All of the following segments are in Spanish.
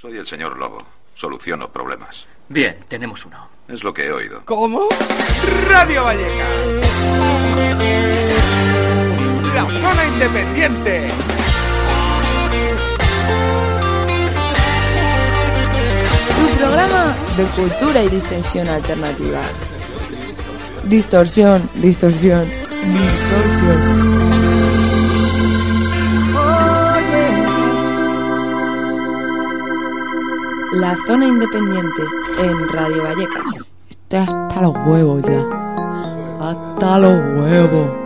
Soy el señor Lobo. Soluciono problemas. Bien, tenemos uno. Es lo que he oído. ¿Cómo? Radio Vallecas. La zona independiente. Tu programa de cultura y distensión alternativa. Distorsión, distorsión, distorsión. La zona independiente en Radio Vallecas. Está hasta los huevos ya. Hasta los huevos.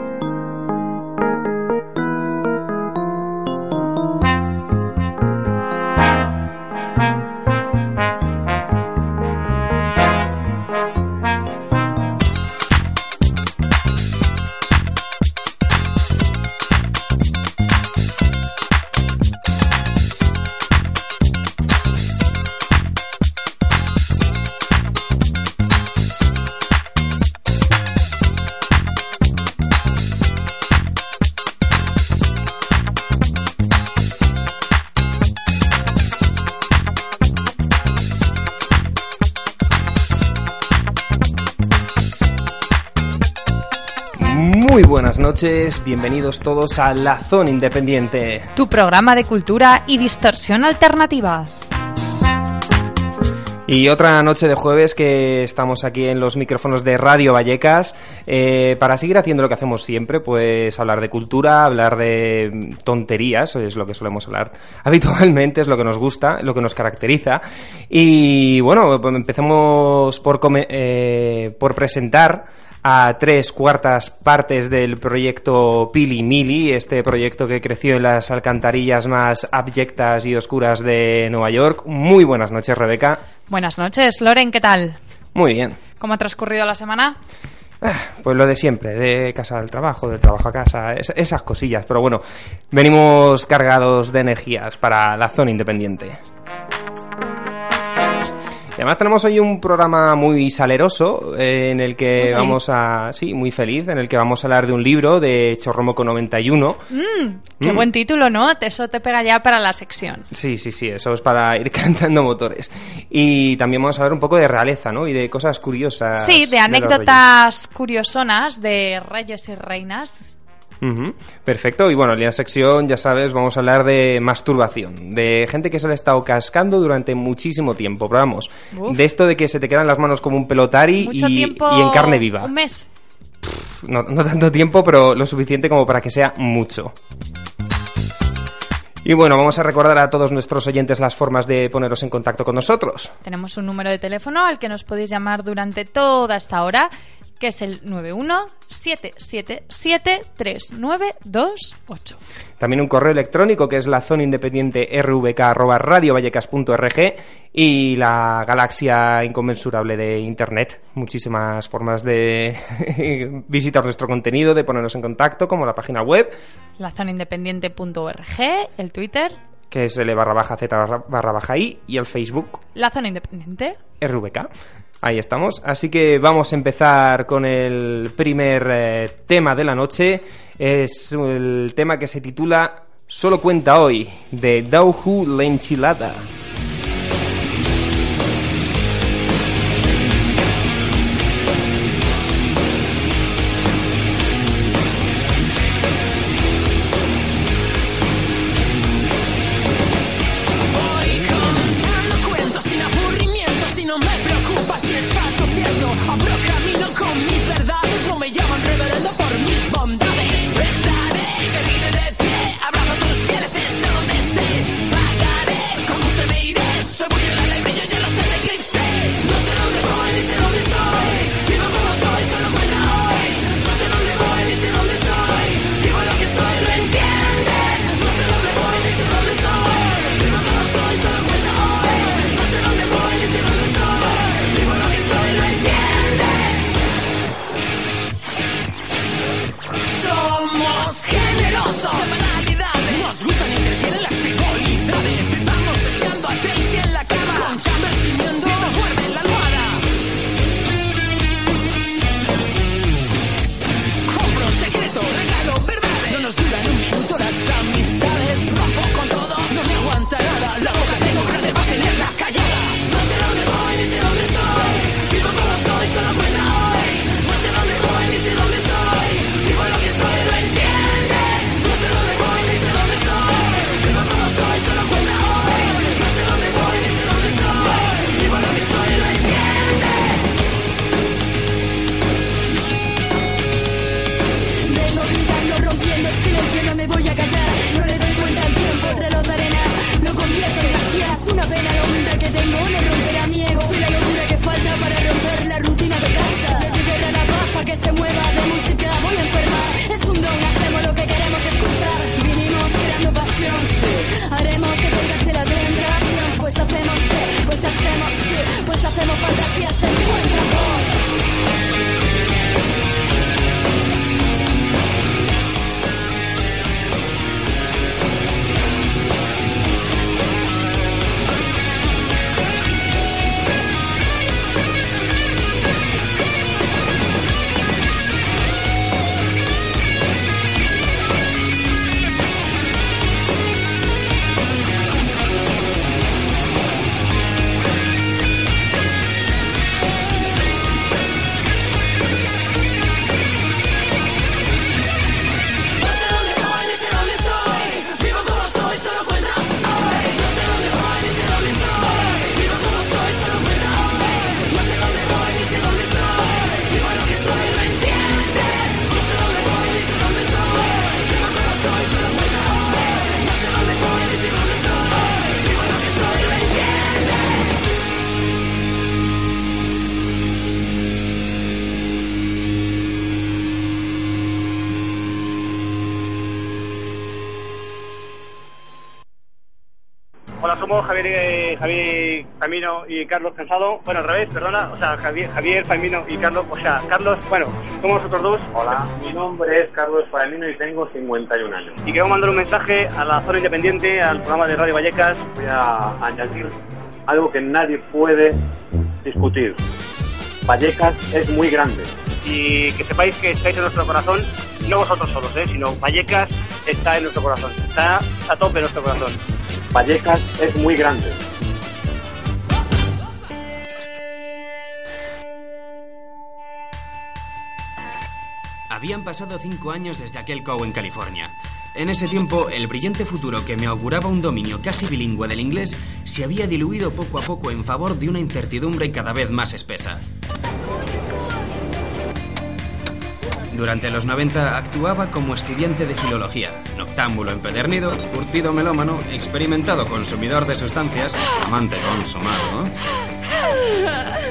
Noches, bienvenidos todos a La Zona Independiente. Tu programa de cultura y distorsión alternativa. Y otra noche de jueves que estamos aquí en los micrófonos de Radio Vallecas eh, para seguir haciendo lo que hacemos siempre, pues hablar de cultura, hablar de tonterías, es lo que solemos hablar habitualmente, es lo que nos gusta, lo que nos caracteriza. Y bueno, pues empecemos por, come- eh, por presentar a tres cuartas partes del proyecto Pili Mili, este proyecto que creció en las alcantarillas más abyectas y oscuras de Nueva York. Muy buenas noches, Rebeca. Buenas noches, Loren, ¿qué tal? Muy bien. ¿Cómo ha transcurrido la semana? Ah, Pues lo de siempre, de casa al trabajo, del trabajo a casa, es- esas cosillas. Pero bueno, venimos cargados de energías para la zona independiente. Además tenemos hoy un programa muy saleroso eh, en el que vamos a... Sí, muy feliz, en el que vamos a hablar de un libro de Chorromoco 91. Qué Mm. buen título, ¿no? Eso te pega ya para la sección. Sí, sí, sí, eso es para ir cantando motores. Y también vamos a hablar un poco de realeza, ¿no? Y de cosas curiosas. Sí, de anécdotas curiosonas de reyes y reinas. Perfecto, y bueno, en la sección, ya sabes, vamos a hablar de masturbación, de gente que se le ha estado cascando durante muchísimo tiempo, pero vamos, Uf. de esto de que se te quedan las manos como un pelotari y en carne viva. Un mes. No, no tanto tiempo, pero lo suficiente como para que sea mucho. Y bueno, vamos a recordar a todos nuestros oyentes las formas de poneros en contacto con nosotros. Tenemos un número de teléfono al que nos podéis llamar durante toda esta hora, que es el 917773928. También un correo electrónico que es la zona independiente rvk.radiovallecas.org y la galaxia inconmensurable de Internet. Muchísimas formas de visitar nuestro contenido, de ponernos en contacto, como la página web, La zonaindependiente.org, el Twitter, que es L barra baja Z barra, barra baja I, y el Facebook La Zona Independiente. RVK. Ahí estamos. Así que vamos a empezar con el primer eh, tema de la noche. Es el tema que se titula Solo cuenta hoy, de Dauhu la enchilada. Somos Javier, eh, Javier Famino y Carlos Cansado. Bueno, al revés, perdona. O sea, Javier, Javier Famino y Carlos. O sea, Carlos, bueno, somos nosotros dos. Hola, mi nombre es Carlos Famino y tengo 51 años. Y queremos mandar un mensaje a la zona independiente, al programa de Radio Vallecas. Voy a añadir algo que nadie puede discutir. Vallecas es muy grande. Y que sepáis que estáis en nuestro corazón, no vosotros solos, ¿eh? sino Vallecas está en nuestro corazón. Está a tope en nuestro corazón. Vallecas es muy grande. Habían pasado cinco años desde aquel COW en California. En ese tiempo, el brillante futuro que me auguraba un dominio casi bilingüe del inglés se había diluido poco a poco en favor de una incertidumbre cada vez más espesa. Durante los 90 actuaba como estudiante de filología, noctámbulo empedernido, curtido melómano, experimentado consumidor de sustancias, amante consumado,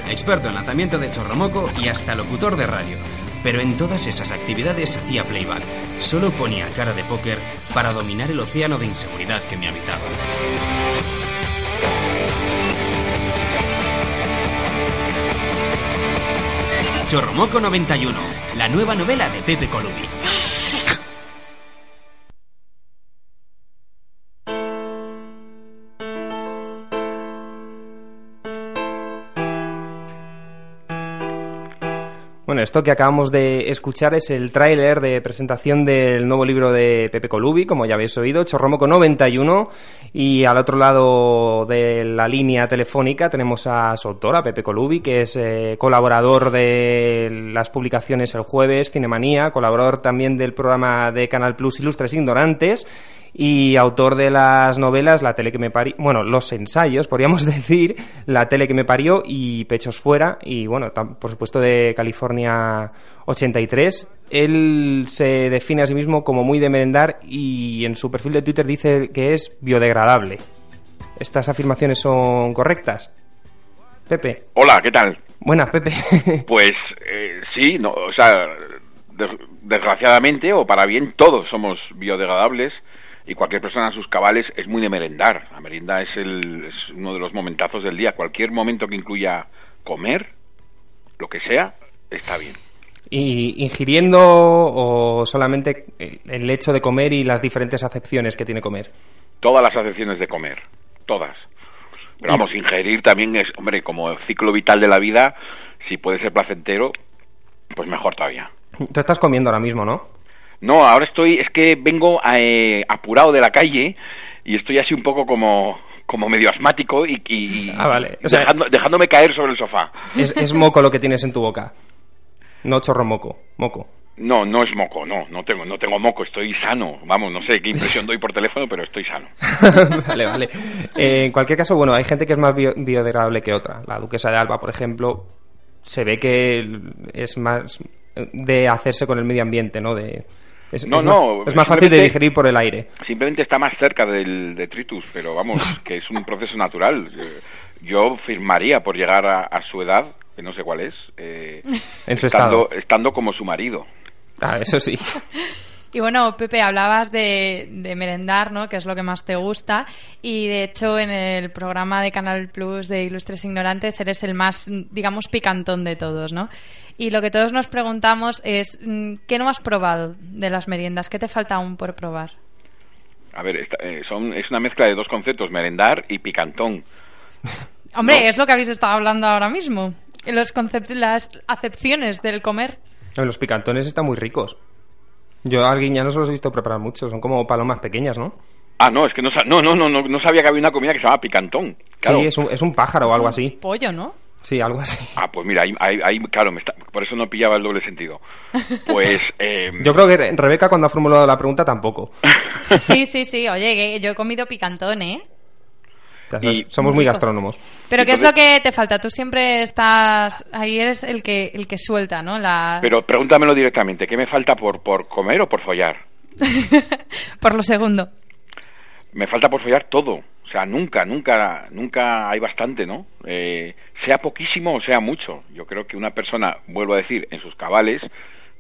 experto en lanzamiento de chorromoco y hasta locutor de radio. Pero en todas esas actividades hacía playback. Solo ponía cara de póker para dominar el océano de inseguridad que me habitaba. Chorromoco 91, la nueva novela de Pepe Colubi. Bueno, esto que acabamos de escuchar es el tráiler de presentación del nuevo libro de Pepe Colubi, como ya habéis oído, Chorromoco 91, y al otro lado de la línea telefónica tenemos a su autora, Pepe Colubi, que es eh, colaborador de las publicaciones El Jueves, Cinemanía, colaborador también del programa de Canal Plus Ilustres Ignorantes, y autor de las novelas La tele que me parió, bueno, los ensayos, podríamos decir, La tele que me parió y Pechos fuera y bueno, por supuesto de California 83. Él se define a sí mismo como muy de merendar y en su perfil de Twitter dice que es biodegradable. ¿Estas afirmaciones son correctas? Pepe. Hola, ¿qué tal? Buenas, Pepe. Pues eh, sí, no, o sea, des- desgraciadamente o para bien, todos somos biodegradables y cualquier persona a sus cabales es muy de merendar. La merienda es, el, es uno de los momentazos del día. Cualquier momento que incluya comer, lo que sea, está bien. ¿Y ingiriendo o solamente el- el hecho de comer y las diferentes acepciones que tiene comer? Todas las acepciones de comer, todas. Pero vamos, ingerir también es, hombre, como ciclo vital de la vida, si puede ser placentero, pues mejor todavía. Tú estás comiendo ahora mismo, ¿no? No, ahora estoy, es que vengo eh, apurado de la calle y estoy así un poco como, como medio asmático y, y- Ah, vale. O sea- dejando- dejándome caer sobre el sofá. Es, es moco lo que tienes en tu boca. No chorro moco, moco. No, no es moco, no, no tengo, no tengo moco, estoy sano. Vamos, no sé qué impresión doy por teléfono, pero estoy sano. vale, vale. Eh, en cualquier caso, bueno, hay gente que es más bio- biodegradable que otra. La duquesa de Alba, por ejemplo, se ve que es más de hacerse con el medio ambiente, ¿no? De, es, No, es no, Más, es más fácil de digerir por el aire. Simplemente está más cerca del detritus, pero vamos, que es un proceso natural. Yo firmaría por llegar a, a su edad, que no sé cuál es, eh, En su estando, estado. estando como su marido. Ah, eso sí. Y bueno, Pepe, hablabas de, de merendar, ¿no? Que es lo que más te gusta. Y de hecho, en el programa de Canal Plus de Ilustres Ignorantes eres el más, digamos, picantón de todos, ¿no? Y lo que todos nos preguntamos es, mm, ¿qué no has probado de las meriendas? ¿Qué te falta aún por probar? A ver, esta- eh, son, es una mezcla de dos conceptos, merendar y picantón. Hombre, No. es lo que habéis estado hablando ahora mismo. Los concept- las acepciones del comer. Los picantones están muy ricos. Yo a guiñanos los he visto preparar mucho. Son como palomas pequeñas, ¿no? Ah, no, es que no, sa- no, no, no, no, no sabía que había una comida que se llama picantón. Claro. Sí, es un, es un pájaro o algo así. Pollo, ¿no? Sí, algo así. Ah, pues mira, ahí, ahí- ahí, claro, me está- por eso no pillaba el doble sentido. Pues, eh, Yo creo que Re- Rebeca cuando ha formulado la pregunta tampoco. Sí, sí, sí. Oye, que yo he comido picantón, ¿eh? Somos muy gastrónomos. Pero ¿qué es lo que te falta? Tú siempre estás... Ahí eres el que, el que suelta, ¿no? La... pero pregúntamelo directamente, ¿qué me falta por, por comer o por follar? Por lo segundo. Me falta por follar todo. O sea, nunca, nunca, nunca hay bastante, ¿no? Eh, sea poquísimo o sea mucho. Yo creo que una persona, vuelvo a decir, en sus cabales,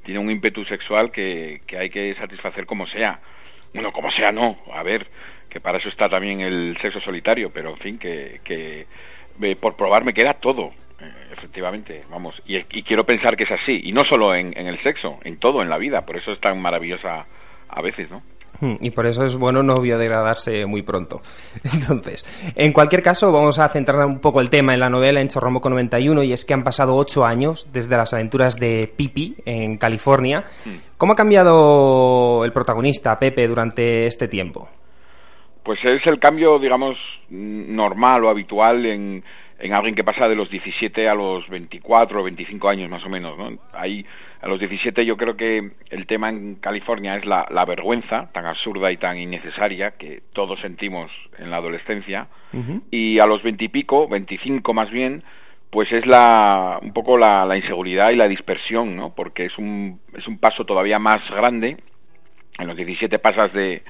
tiene un ímpetu sexual que, que hay que satisfacer como sea. Bueno, como sea, no. A ver, que para eso está también el sexo solitario, pero en fin, que, que eh, por probar me queda todo, eh, efectivamente, vamos, y, y quiero pensar que es así, y no solo en, en el sexo, en todo, en la vida, por eso es tan maravillosa a veces, ¿no? Hmm, Y por eso es bueno no biodegradarse muy pronto. Entonces, en cualquier caso, vamos a centrar un poco el tema en la novela en Chorromoco 91 y es que han pasado ocho años desde las aventuras de Pipi en California. ¿Cómo ha cambiado el protagonista, Pepe, durante este tiempo? Pues es el cambio, digamos, normal o habitual en, en alguien que pasa de los 17 a los 24 o 25 años más o menos, ¿no? Ahí, a los 17 yo creo que el tema en California es la, la vergüenza tan absurda y tan innecesaria que todos sentimos en la adolescencia y a los 20 y pico, 25 más bien, pues es la un poco la, la inseguridad y la dispersión, ¿no? Porque es un es un paso todavía más grande. En los 17 pasas de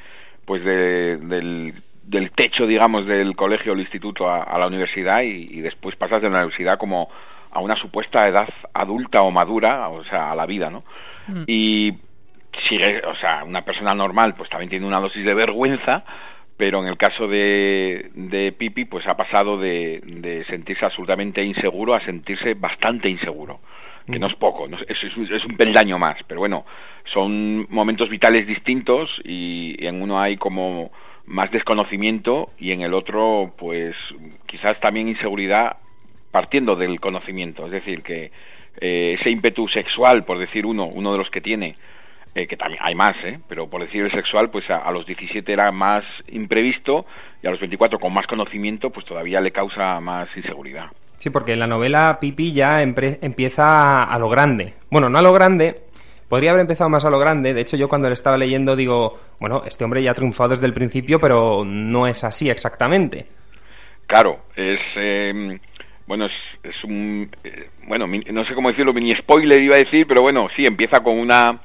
pues de, del, del techo, digamos, del colegio o el instituto a, a la universidad y, y después pasas de la universidad como a una supuesta edad adulta o madura, o sea, a la vida, ¿no? Y sigue, o sea, una persona normal pues también tiene una dosis de vergüenza, pero en el caso de, de Pipi pues ha pasado de, de sentirse absolutamente inseguro a sentirse bastante inseguro que no es poco, no es, es, un- peldaño más, pero bueno, son momentos vitales distintos y en uno hay como más desconocimiento y en el otro pues quizás también inseguridad partiendo del conocimiento, es decir, que eh, ese ímpetu sexual, por decir uno, uno de los que tiene, eh, que también hay más, ¿eh? pero por decir el sexual, pues a, a los 17 era más imprevisto y a los 24 con más conocimiento, pues todavía le causa más inseguridad. Sí, porque la novela Pipi ya empieza a lo grande. Bueno, no a lo grande, podría haber empezado más a lo grande. De hecho, yo cuando lo estaba leyendo digo, bueno, este hombre ya ha triunfado desde el principio, pero no es así exactamente. Claro, es eh, bueno, es, es un eh, bueno, no sé cómo decirlo, mini spoiler iba a decir, pero bueno, sí empieza con una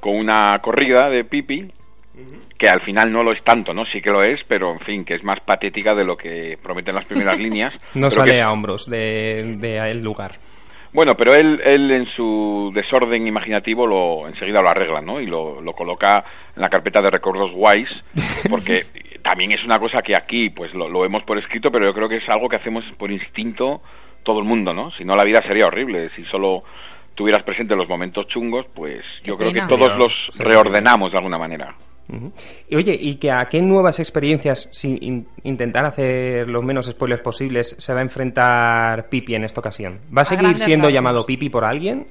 con una corrida de Pipi que al final no lo es tanto, ¿no? Sí que lo es, pero en fin, que es más patética de lo que prometen las primeras líneas. No sale que- a hombros de, de el lugar. Bueno, pero él, él en su desorden imaginativo lo enseguida lo arregla, ¿no? Y lo, lo coloca en la carpeta de recuerdos guays, porque también es una cosa que aquí, pues lo, lo vemos por escrito, pero yo creo que es algo que hacemos por instinto todo el mundo, ¿no? Si no, la vida sería horrible. Si solo tuvieras presente los momentos chungos, pues yo creo que todos los reordenamos de alguna manera. Y oye, ¿y que a qué nuevas experiencias, sin in- intentar hacer los menos spoilers posibles, se va a enfrentar Pipi en esta ocasión? ¿Va a seguir siendo rasgos. llamado Pipi por alguien?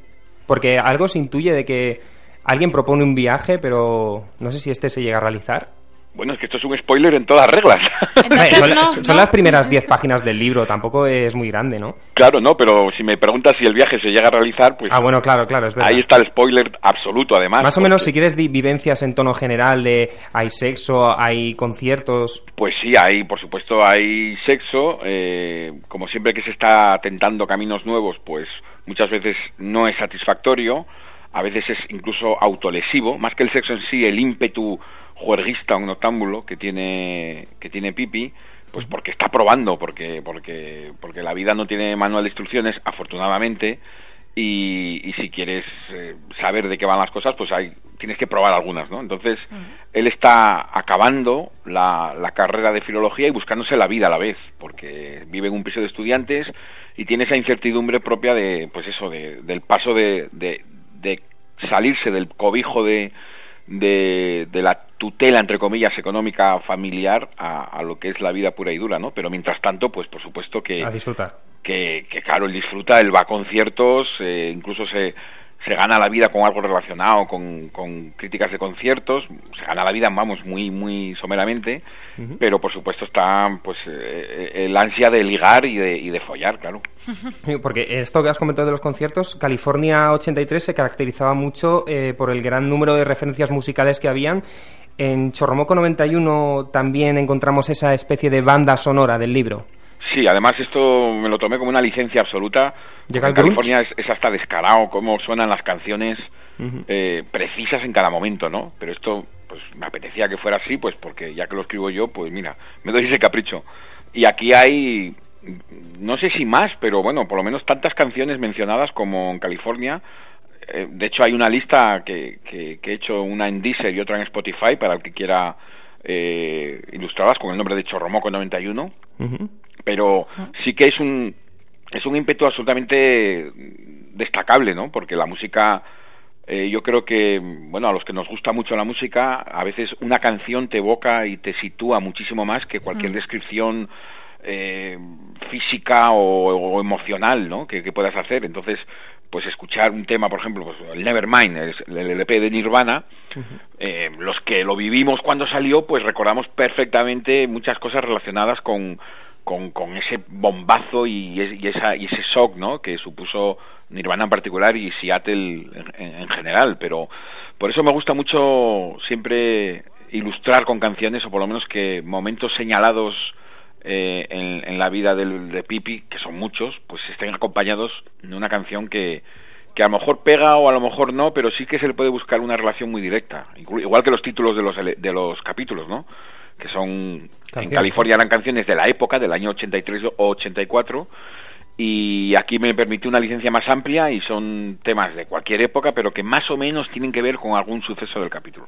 Porque algo se intuye de que alguien propone un viaje, pero no sé si este se llega a realizar. Bueno, es que esto es un spoiler en todas reglas. Eh, son son las primeras 10 páginas del libro, tampoco es muy grande, ¿no? Claro, no, pero si me preguntas si el viaje se llega a realizar, pues Ah, bueno, claro, claro, es verdad. ahí está el spoiler absoluto, además. Más o menos, porque- si quieres, vivencias en tono general de hay sexo, hay conciertos. Pues sí, hay, por supuesto, hay sexo. eh, como siempre que se está tentando caminos nuevos, pues muchas veces no es satisfactorio. A veces es incluso autolesivo. Más que el sexo en sí, el ímpetu juerguista o noctámbulo que tiene, que tiene Pipi, pues porque está probando, porque, porque, porque la vida no tiene manual de instrucciones, afortunadamente. Y, y si quieres eh, saber de qué van las cosas, pues hay, tienes que probar algunas, ¿no? Entonces, él está acabando la, la carrera de filología y buscándose la vida a la vez, porque vive en un piso de estudiantes y tiene esa incertidumbre propia de, pues eso, de, del paso de, de, de salirse del cobijo de, de, de la tutela, entre comillas, económica familiar a, a lo que es la vida pura y dura, ¿no? Pero mientras tanto, pues por supuesto que A disfrutar. que, que claro, él disfruta, él va a conciertos, eh, incluso se, se gana la vida con algo relacionado con, con críticas de conciertos, se gana la vida, vamos, muy, muy someramente, pero por supuesto está pues eh, el ansia de ligar y de, y de follar, claro. Porque esto que has comentado de los conciertos, California 83 se caracterizaba mucho eh, por el gran número de referencias musicales que habían. En Chorromoco 91 también encontramos esa especie de banda sonora del libro. Sí, además esto me lo tomé como una licencia absoluta. Llega. California es, es hasta descarado cómo suenan las canciones eh, precisas en cada momento, ¿no? Pero esto, pues me apetecía que fuera así, pues porque ya que lo escribo yo, pues mira, me doy ese capricho. Y aquí hay, no sé si más, pero bueno, por lo menos tantas canciones mencionadas como en California. Eh, de hecho, hay una lista que, que, que he hecho, una en Deezer y otra en Spotify, para el que quiera eh, ilustradas con el nombre de Chorromoco 91, Ujú. Pero sí que es un es un ímpetu absolutamente destacable, ¿no? Porque la música eh, yo creo que, bueno, a los que nos gusta mucho la música, a veces una canción te evoca y te sitúa muchísimo más que cualquier Mm. descripción eh, física o, o emocional, ¿no? Que, que puedas hacer. Entonces, pues escuchar un tema, por ejemplo, pues el Nevermind, el, el LP de Nirvana, eh, los que lo vivimos cuando salió, pues recordamos perfectamente muchas cosas relacionadas con, con, con ese bombazo y, es- y esa, y ese shock, ¿no? Que supuso Nirvana en particular y Seattle en, en- en general. Pero por eso me gusta mucho siempre ilustrar con canciones o por lo menos que momentos señalados eh, en, la vida del, de Pipi, que son muchos, pues estén acompañados de una canción que, que a lo mejor pega o a lo mejor no, pero sí que se le puede buscar una relación muy directa, igual que los títulos de los, de los capítulos, ¿no? Que son, en. California eran canciones de la época, del año 83 o 84, y aquí me permite una licencia más amplia y son temas de cualquier época, pero que más o menos tienen que ver con algún suceso del capítulo.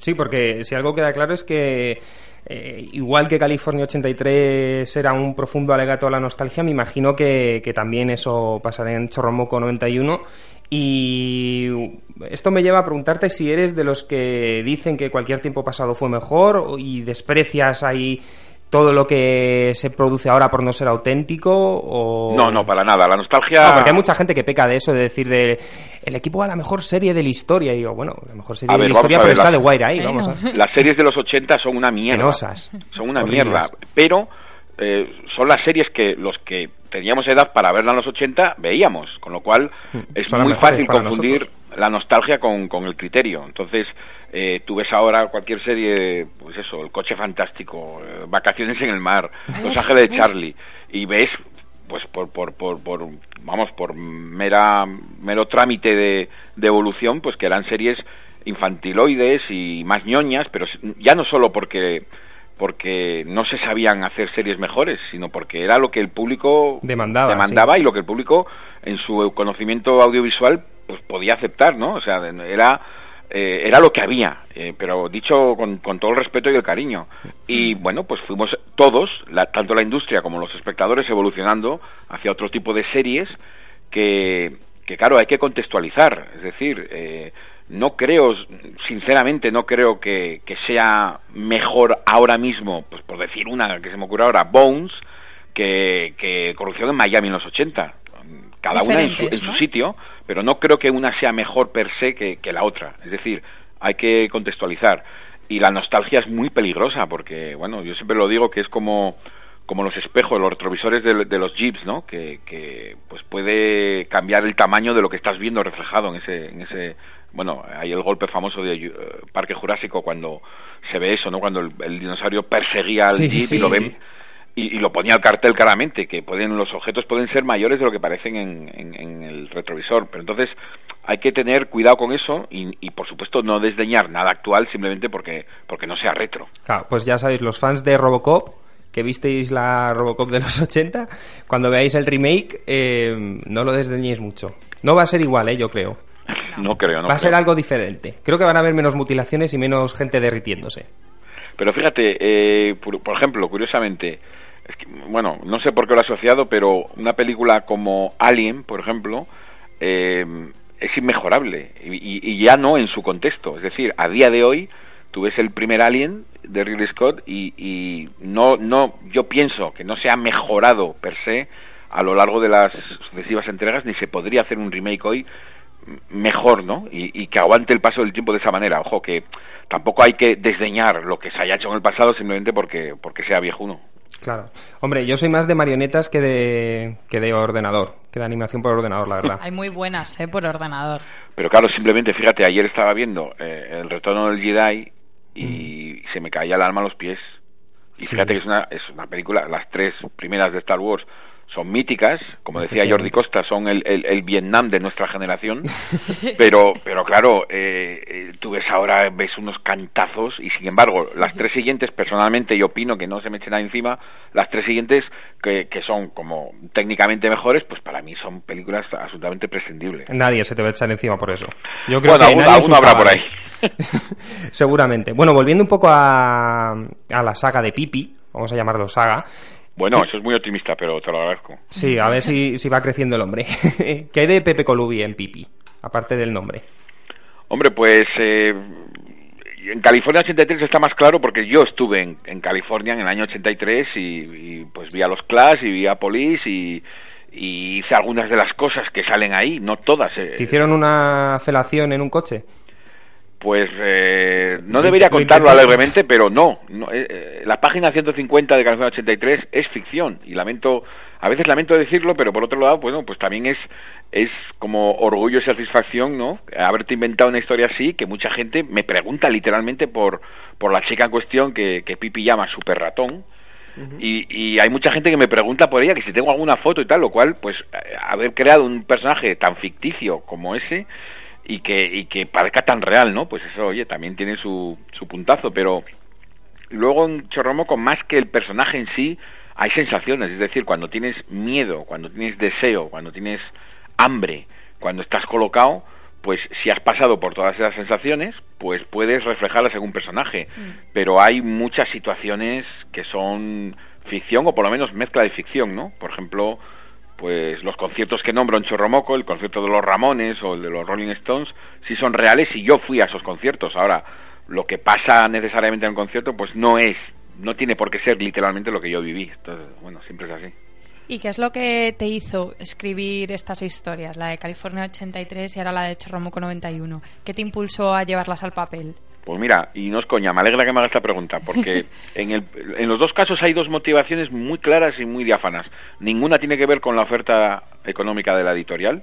Sí, porque si algo queda claro es que eh, igual que California 83 era un profundo alegato a la nostalgia, me imagino que, que también eso pasará en Chorromoco 91. Y esto me lleva a preguntarte si eres de los que dicen que cualquier tiempo pasado fue mejor o- y desprecias ahí todo lo que se produce ahora por no ser auténtico o... No, no, para nada. La nostalgia... No, porque hay mucha gente que peca de eso, de decir de el equipo a la mejor serie de la historia. Y digo, bueno, la mejor serie A de ver, la vamos historia, a pero ver, está la- de Wire ahí, vamos a Las series de los 80 son una mierda. Penosas. Son una Horribles. mierda. Pero eh, son las series que los que teníamos edad para verla en los 80 veíamos. Con lo cual es Son las muy fácil confundir la nostalgia con, con el criterio. Entonces, eh, tú ves ahora cualquier serie, pues eso, El Coche Fantástico, eh, Vacaciones en el Mar, Los Ángeles de Charlie, y ves pues por, por, por, por vamos por mera mero trámite de, de evolución pues que eran series infantiloides y más ñoñas pero ya no solo porque porque no se sabían hacer series mejores sino porque era lo que el público Demandaba, demandaba sí. y lo que el público en su conocimiento audiovisual pues podía aceptar no o sea era eh, era lo que había, eh, pero dicho con, con todo el respeto y el cariño. Y bueno, pues fuimos todos, la- tanto la industria como los espectadores, evolucionando hacia otro tipo de series que, que claro, hay que contextualizar. Es decir, eh, no creo, sinceramente, no creo que, que sea mejor ahora mismo, pues por decir una que se me ocurre ahora, Bones, que, que Corrupción en Miami en los 80 cada una en su, en su sitio, pero no creo que una sea mejor per se que, que la otra. Es decir, hay que contextualizar. Y la nostalgia es muy peligrosa porque, bueno, yo siempre lo digo que es como, como los espejos, los retrovisores de, de los jeeps, ¿no? Que, que pues puede cambiar el tamaño de lo que estás viendo reflejado en ese, en ese bueno, hay el golpe famoso de eh, Parque Jurásico cuando se ve eso, ¿no? Cuando el, el dinosaurio perseguía al Sí, jeep sí, y lo sí. ven y, y lo ponía el cartel claramente, que pueden los objetos pueden ser mayores de lo que parecen en, en- en el retrovisor. Pero entonces hay que tener cuidado con eso y, y, por supuesto no desdeñar nada actual simplemente porque, porque no sea retro. Claro, pues ya sabéis, los fans de Robocop, que visteis la Robocop de los 80, cuando veáis el remake, eh, no lo desdeñéis mucho. No va a ser igual, ¿eh? yo creo. No creo, no va a ser algo diferente. Creo que van a haber menos mutilaciones y menos gente derritiéndose. Pero fíjate, eh, por, por ejemplo, curiosamente, es que, bueno, no sé por qué lo he asociado, pero una película como Alien, por ejemplo, eh, es inmejorable y ya no en su contexto. Es decir, a día de hoy tú ves el primer Alien de Ridley Scott y, y no, no, yo pienso que no se ha mejorado per se a lo largo de las sucesivas entregas, ni se podría hacer un remake hoy mejor, ¿no? Y, y que aguante el paso del tiempo de esa manera. Ojo, que tampoco hay que desdeñar lo que se haya hecho en el pasado simplemente porque, porque sea viejuno. Claro. Hombre, yo soy más de marionetas que de, que de ordenador, que de animación por ordenador, la verdad. Hay muy buenas, ¿eh? Por ordenador. Pero claro, simplemente, fíjate, ayer estaba viendo eh, El Retorno del Jedi y se me caía el alma a los pies. Y Sí. fíjate que es una, es una película, las tres primeras de Star Wars son míticas, como decía Jordi Costa, son el, el, el Vietnam de nuestra generación, pero, pero claro, eh, eh, tú ves ahora, ves unos cantazos y sin embargo, las tres siguientes, personalmente yo opino que no se me echen nada encima, las tres siguientes, que, que son como técnicamente mejores, pues para mí son películas absolutamente prescindibles. Nadie se te va a echar encima por eso. Yo creo Bueno, que aún- aún habrá por cabal. Seguramente. Bueno, volviendo un poco a, a la saga de Pipi, vamos a llamarlo saga. Bueno, eso es muy optimista, pero te lo agradezco. Sí, a ver si, si va creciendo el hombre. ¿Qué hay de Pepe Colubi en Pipi? Aparte del nombre. Hombre, pues eh, en California 83 está más claro porque yo estuve en, en California en el año 83 y, y, pues vi a los Clash y vi a Police y, y hice algunas de las cosas que salen ahí, no todas. eh. ¿Te hicieron una felación en un coche? Pues eh, no debería contarlo alegremente, pero no. no, eh, eh, la página 150 de California 83 es ficción y lamento, a veces lamento decirlo, pero por otro lado, bueno, pues también es es como orgullo y satisfacción, ¿no? Haberte inventado una historia así que mucha gente me pregunta literalmente por por la chica en cuestión que, que Pipi llama super ratón. Y, y hay mucha gente que me pregunta por ella que si tengo alguna foto y tal, lo cual, pues, eh, haber creado un personaje tan ficticio como ese y que, y que parezca tan real, ¿no? Pues eso, oye, también tiene su, su puntazo, pero luego en Chorromoco, más que el personaje en sí, hay sensaciones, es decir, cuando tienes miedo, cuando tienes deseo, cuando tienes hambre, cuando estás colocado, pues si has pasado por todas esas sensaciones, pues puedes reflejarlas en un personaje. Pero hay muchas situaciones que son ficción o por lo menos mezcla de ficción, ¿no? Por ejemplo, pues los conciertos que nombro en Chorromoco, el concierto de los Ramones o el de los Rolling Stones, sí son reales y yo fui a esos conciertos. Ahora, lo que pasa necesariamente en el concierto, pues no es, no tiene por qué ser literalmente lo que yo viví. Entonces, bueno, siempre es así. ¿Y qué es lo que te hizo escribir estas historias, la de California 83 y ahora la de Chorromoco 91? ¿Qué te impulsó a llevarlas al papel? Pues mira, y no es coña, me alegra que me haga esta pregunta, porque en, el, en los dos casos hay dos motivaciones muy claras y muy diáfanas. Ninguna tiene que ver con la oferta económica de la editorial,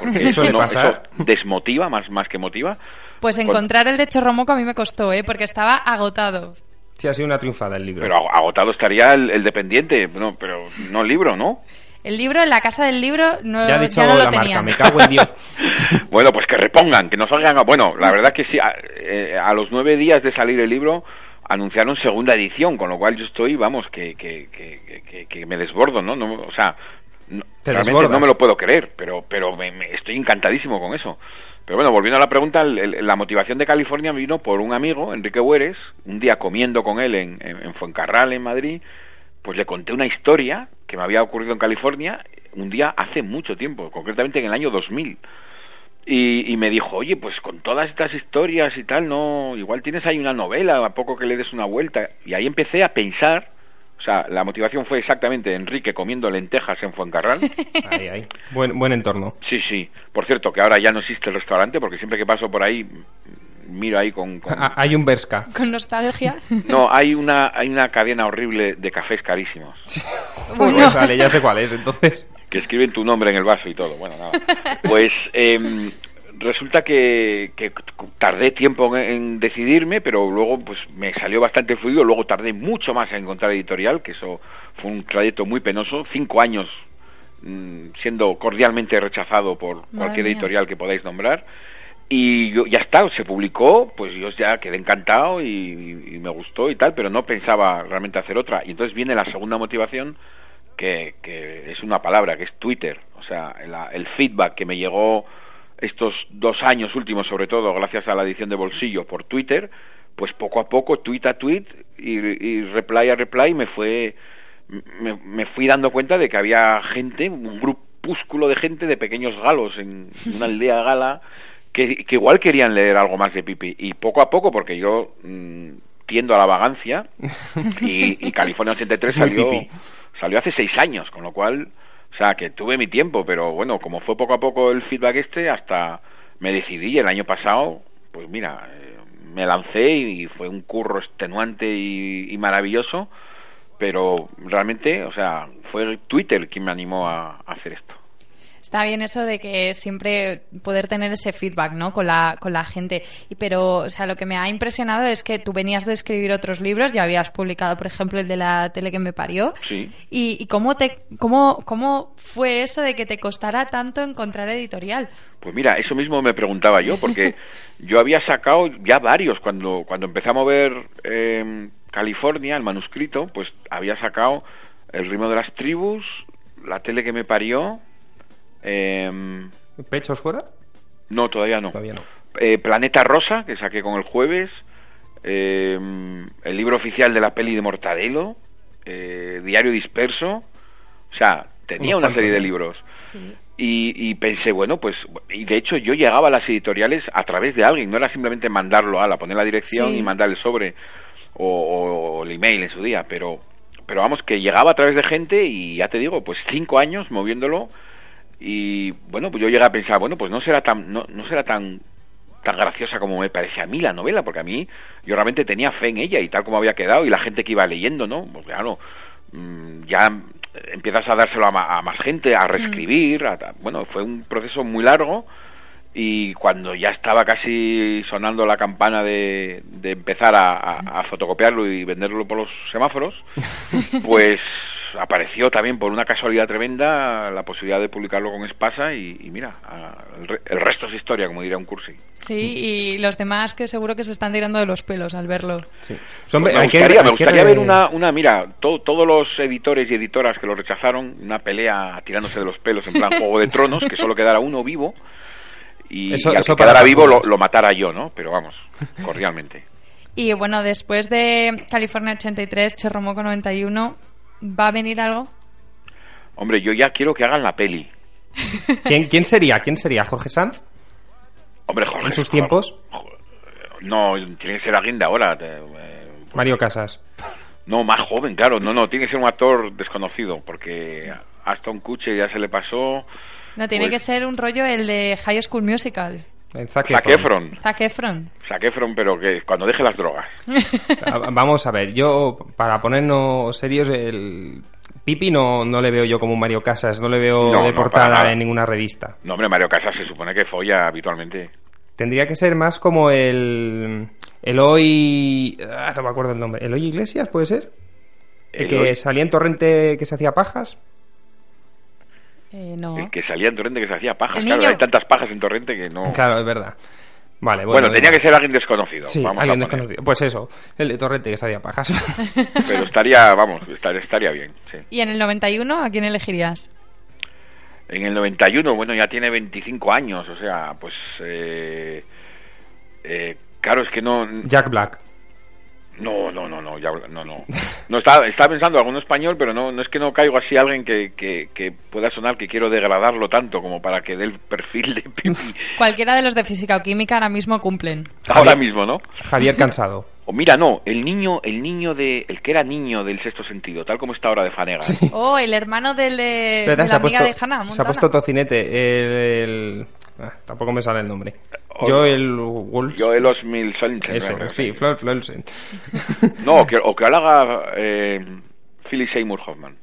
porque eso, no, eso desmotiva más, más que motiva. Pues Con- encontrar el de Chorromoco a mí me costó, ¿eh? Porque estaba agotado. Sí, ha sido una triunfada el libro. Pero ag- agotado estaría el, el dependiente, no, pero no el libro, ¿no? El libro, en la casa del libro, no, ya ha dicho no lo la marca, tenían. me cago en Dios. Bueno, pues que repongan, que no salgan. a- Bueno, la verdad que sí, a, eh, a los nueve días de salir el libro anunciaron segunda edición, con lo cual yo estoy, vamos, que, que, que, que- que me desbordo, ¿no? no o sea, no- Te realmente desbordas. no me lo puedo creer, pero, pero me, me- estoy encantadísimo con eso. Pero bueno, volviendo a la pregunta, el- el- la motivación de California vino por un amigo, Enrique Hueres, un día comiendo con él en, en, en Fuencarral, en Madrid, pues le conté una historia que me había ocurrido en California un día hace mucho tiempo, concretamente en el año 2000. Y, y me dijo, oye, pues con todas estas historias y tal, no, igual tienes ahí una novela, a poco que le des una vuelta. Y ahí empecé a pensar, o sea, la motivación fue exactamente Enrique comiendo lentejas en Fuencarral. Ahí, ahí. Buen, buen entorno. Sí, sí. Por cierto, que ahora ya no existe el restaurante, porque siempre que paso por ahí, miro ahí con... con- Ah, hay un Berska. Con nostalgia. No, hay una, hay una cadena horrible de cafés carísimos. Bueno. Pues vale, ya sé cuál es, entonces. que escriben tu nombre en el vaso y todo. Bueno, nada. Pues em, resulta que, que tardé tiempo en, en decidirme, pero luego pues me salió bastante fluido. Luego tardé mucho más en encontrar editorial, que eso fue un trayecto muy penoso. Cinco años mm, siendo cordialmente rechazado por cualquier mía. editorial que podáis nombrar. Y yo, ya está, se publicó, pues yo ya quedé encantado y, me gustó y tal, pero no pensaba realmente hacer otra. Y entonces viene la segunda motivación, que, que es una palabra, que es Twitter. O sea, el feedback que me llegó estos dos años últimos, sobre todo gracias a la edición de bolsillo por Twitter, pues poco a poco, tweet a tweet y, y reply a reply, me fue me, me fui dando cuenta de que había gente, un grupúsculo de gente, de pequeños galos en una aldea gala, que, que igual querían leer algo más de Pipi. Y poco a poco, porque yo mm, tiendo a la vagancia, y, y California 83 Muy salió, salió hace seis años, con lo cual, o sea, que tuve mi tiempo, pero bueno, como fue poco a poco el feedback este, hasta me decidí el año pasado, pues mira, eh, me lancé y fue un curro extenuante y, y maravilloso, pero realmente, o sea, fue Twitter quien me animó a, a hacer esto. Está bien eso de que siempre poder tener ese feedback, ¿no? Con la, con la gente. Y, pero, o sea, lo que me ha impresionado es que tú venías de escribir otros libros, ya habías publicado, por ejemplo, el de la tele que me parió. Sí. ¿Y, y cómo, te, cómo, cómo fue eso de que te costara tanto encontrar editorial? Pues mira, eso mismo me preguntaba yo, porque yo había sacado ya varios cuando, cuando empecé a mover eh, California, el manuscrito, pues había sacado El ritmo de las tribus, La tele que me parió. Eh, ¿Pechos fuera? no, todavía no. Todavía no. Eh, Planeta Rosa, que saqué con el jueves. eh, el libro oficial de la peli de Mortadelo. eh, Diario Disperso. O sea, tenía una serie de libros. Sí. Y, y pensé, bueno, pues, y de hecho yo llegaba a las editoriales a través de alguien, no era simplemente mandarlo a la, poner la dirección Sí. y mandar el sobre o, o- o el email en su día, pero, pero vamos, que llegaba a través de gente y ya te digo, pues cinco años moviéndolo y bueno, pues yo llegué a pensar, bueno, pues no será tan, no, no será tan tan graciosa como me parece a mí la novela, porque a mí yo realmente tenía fe en ella y tal como había quedado y la gente que iba leyendo, ¿no? Pues claro, mm, ya empiezas a dárselo a, ma- a más gente, a reescribir, a- a- bueno, fue un proceso muy largo y cuando ya estaba casi sonando la campana de, de empezar a, a- a fotocopiarlo y venderlo por los semáforos, pues apareció también por una casualidad tremenda la posibilidad de publicarlo con Espasa y, y mira, el, re- el resto es historia, como diría un cursi. Sí, y los demás que seguro que se están tirando de los pelos al verlo. Sí. Me hay que- gustaría, me ver una, una mira, to- todos los editores y editoras que lo rechazaron, una pelea tirándose de los pelos en plan Juego de Tronos, que solo quedara uno vivo y, Eso- y al eso que quedara vivo lo, lo matara yo, ¿no? Pero vamos, cordialmente. Y bueno, después de California 83, Cherromoco 91, ¿va a venir algo? Hombre, yo ya quiero que hagan la peli. ¿Quién, quién sería? ¿Quién sería? ¿Jorge Sanz? Hombre, Jorge, ¿En sus Jorge- tiempos? No, tiene que ser alguien de ahora. eh, Mario Casas. No, más joven, claro. No, no, tiene que ser un actor desconocido, porque Aston Kutcher ya se le pasó. No, tiene Pues- que ser un rollo el de High School Musical. El Zac Zac Efron. Efron. Zac Efron. Zac Efron, pero que cuando deje las drogas. Ah, Vamos a ver, yo, para ponernos serios, el Pipi no, no le veo yo como un Mario Casas, no le veo No, de no, portada en ninguna revista. No, hombre, Mario Casas se supone que folla habitualmente. Tendría que ser más como el. Eloy. ah, no me acuerdo el nombre. ¿Eloy Iglesias puede ser? El que salía en Torrente que se hacía pajas. Eh, no. El que salía en Torrente que se hacía pajas. Claro, hay tantas pajas en Torrente que no. Claro, es verdad. Vale, Bueno, bueno. tenía da- que ser alguien desconocido. Sí, vamos alguien desconocido. Pues eso, el de Torrente que se hacía pajas. Pero estaría, vamos, estaría, estaría bien, sí. ¿Y en el 91 a quién elegirías? En el 91, bueno, ya tiene 25 años, o sea, pues... Eh, eh, claro, es que no... Jack Black. No, no, no, no, ya, no, no. No estaba, estaba pensando alguno español, pero no, no es que no caigo así a alguien que, que, que pueda sonar que quiero degradarlo tanto como para que dé el perfil de Pipi Cualquiera de los de física o química ahora mismo cumplen. ahora mismo, ¿no? Javier Cansado. O mira, no, el niño, el niño de, el que era niño del sexto sentido, tal como está ahora de Fanega. Oh, el hermano del de, Espera, de la amiga puesto, de Hannah se ha Montana. puesto tocinete. El. el- ah, tampoco me sale el nombre. Joel Wolf. Joel Osmil Sorensen, Eso, que sí. Flor Florsen. No, o que, o que haga eh, Philip Seymour Hoffman.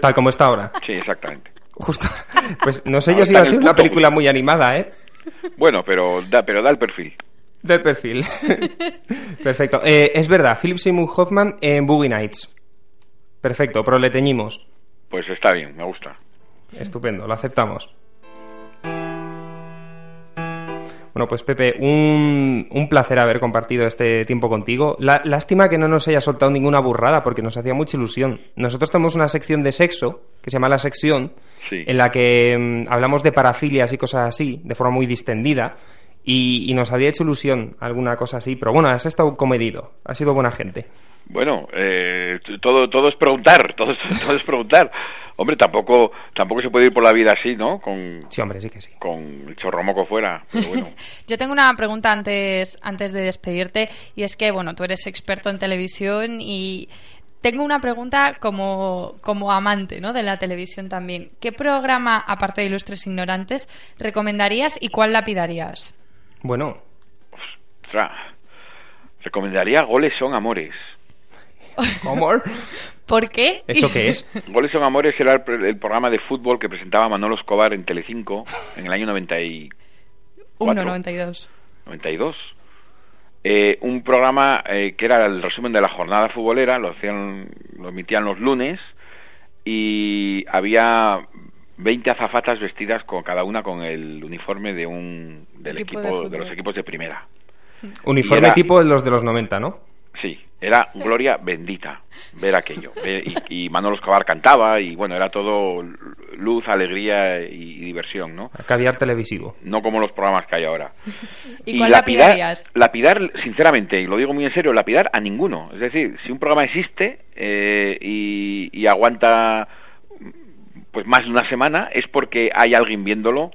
Tal como está ahora. Sí, exactamente. Justo. Pues no sé yo si va a ser el una película muy animada, ¿eh? Bueno, pero da, pero da el perfil. Del perfil. Perfecto. Eh, es verdad, Philip Seymour Hoffman en Boogie Nights. Perfecto, pero le teñimos. Pues está bien, me gusta. Estupendo, lo aceptamos. Bueno, pues Pepe, un, un placer haber compartido este tiempo contigo. La- lástima que no nos haya soltado ninguna burrada porque nos hacía mucha ilusión. Nosotros tenemos una sección de sexo que se llama La Sección, Sí. en la que mm, hablamos de parafilias y cosas así, de forma muy distendida, y, y nos había hecho ilusión alguna cosa así, pero bueno, has estado comedido, has sido buena gente. Bueno, eh, todo todo es preguntar, todo, es- todo es preguntar. Hombre, tampoco tampoco se puede ir por la vida así, ¿no? Con Sí, hombre, sí que sí. con el chorromoco fuera, pero bueno. Yo tengo una pregunta antes, antes de despedirte y es que, bueno, tú eres experto en televisión y tengo una pregunta como, como amante ¿no? de la televisión también. ¿Qué programa, aparte de Ilustres Ignorantes, recomendarías y cuál lapidarías? Bueno, Ostras. Recomendaría Goles son amores. ¿Cómo? ¿Por qué? ¿Eso qué es? Goles son Amores era el, el programa de fútbol que presentaba Manolo Escobar en Telecinco en el año 94. 1, 92. 92. Eh, un programa eh, que era el resumen de la jornada futbolera, lo hacían, lo emitían los lunes y había 20 azafatas vestidas con cada una con el uniforme de un del Equipo equipo, de de, los equipos de primera. Uniforme Y era- tipo los de los 90, ¿no? Sí, era gloria bendita ver aquello. Y, y Manolo Escobar cantaba y bueno, era todo luz, alegría y, y diversión, ¿no? Caviar televisivo. No como los programas que hay ahora. ¿Y cuál lapidarías? lapidar, sinceramente, y lo digo muy en serio, lapidar a ninguno. Es decir, si un programa existe eh, y, y aguanta pues más de una semana, es porque hay alguien viéndolo,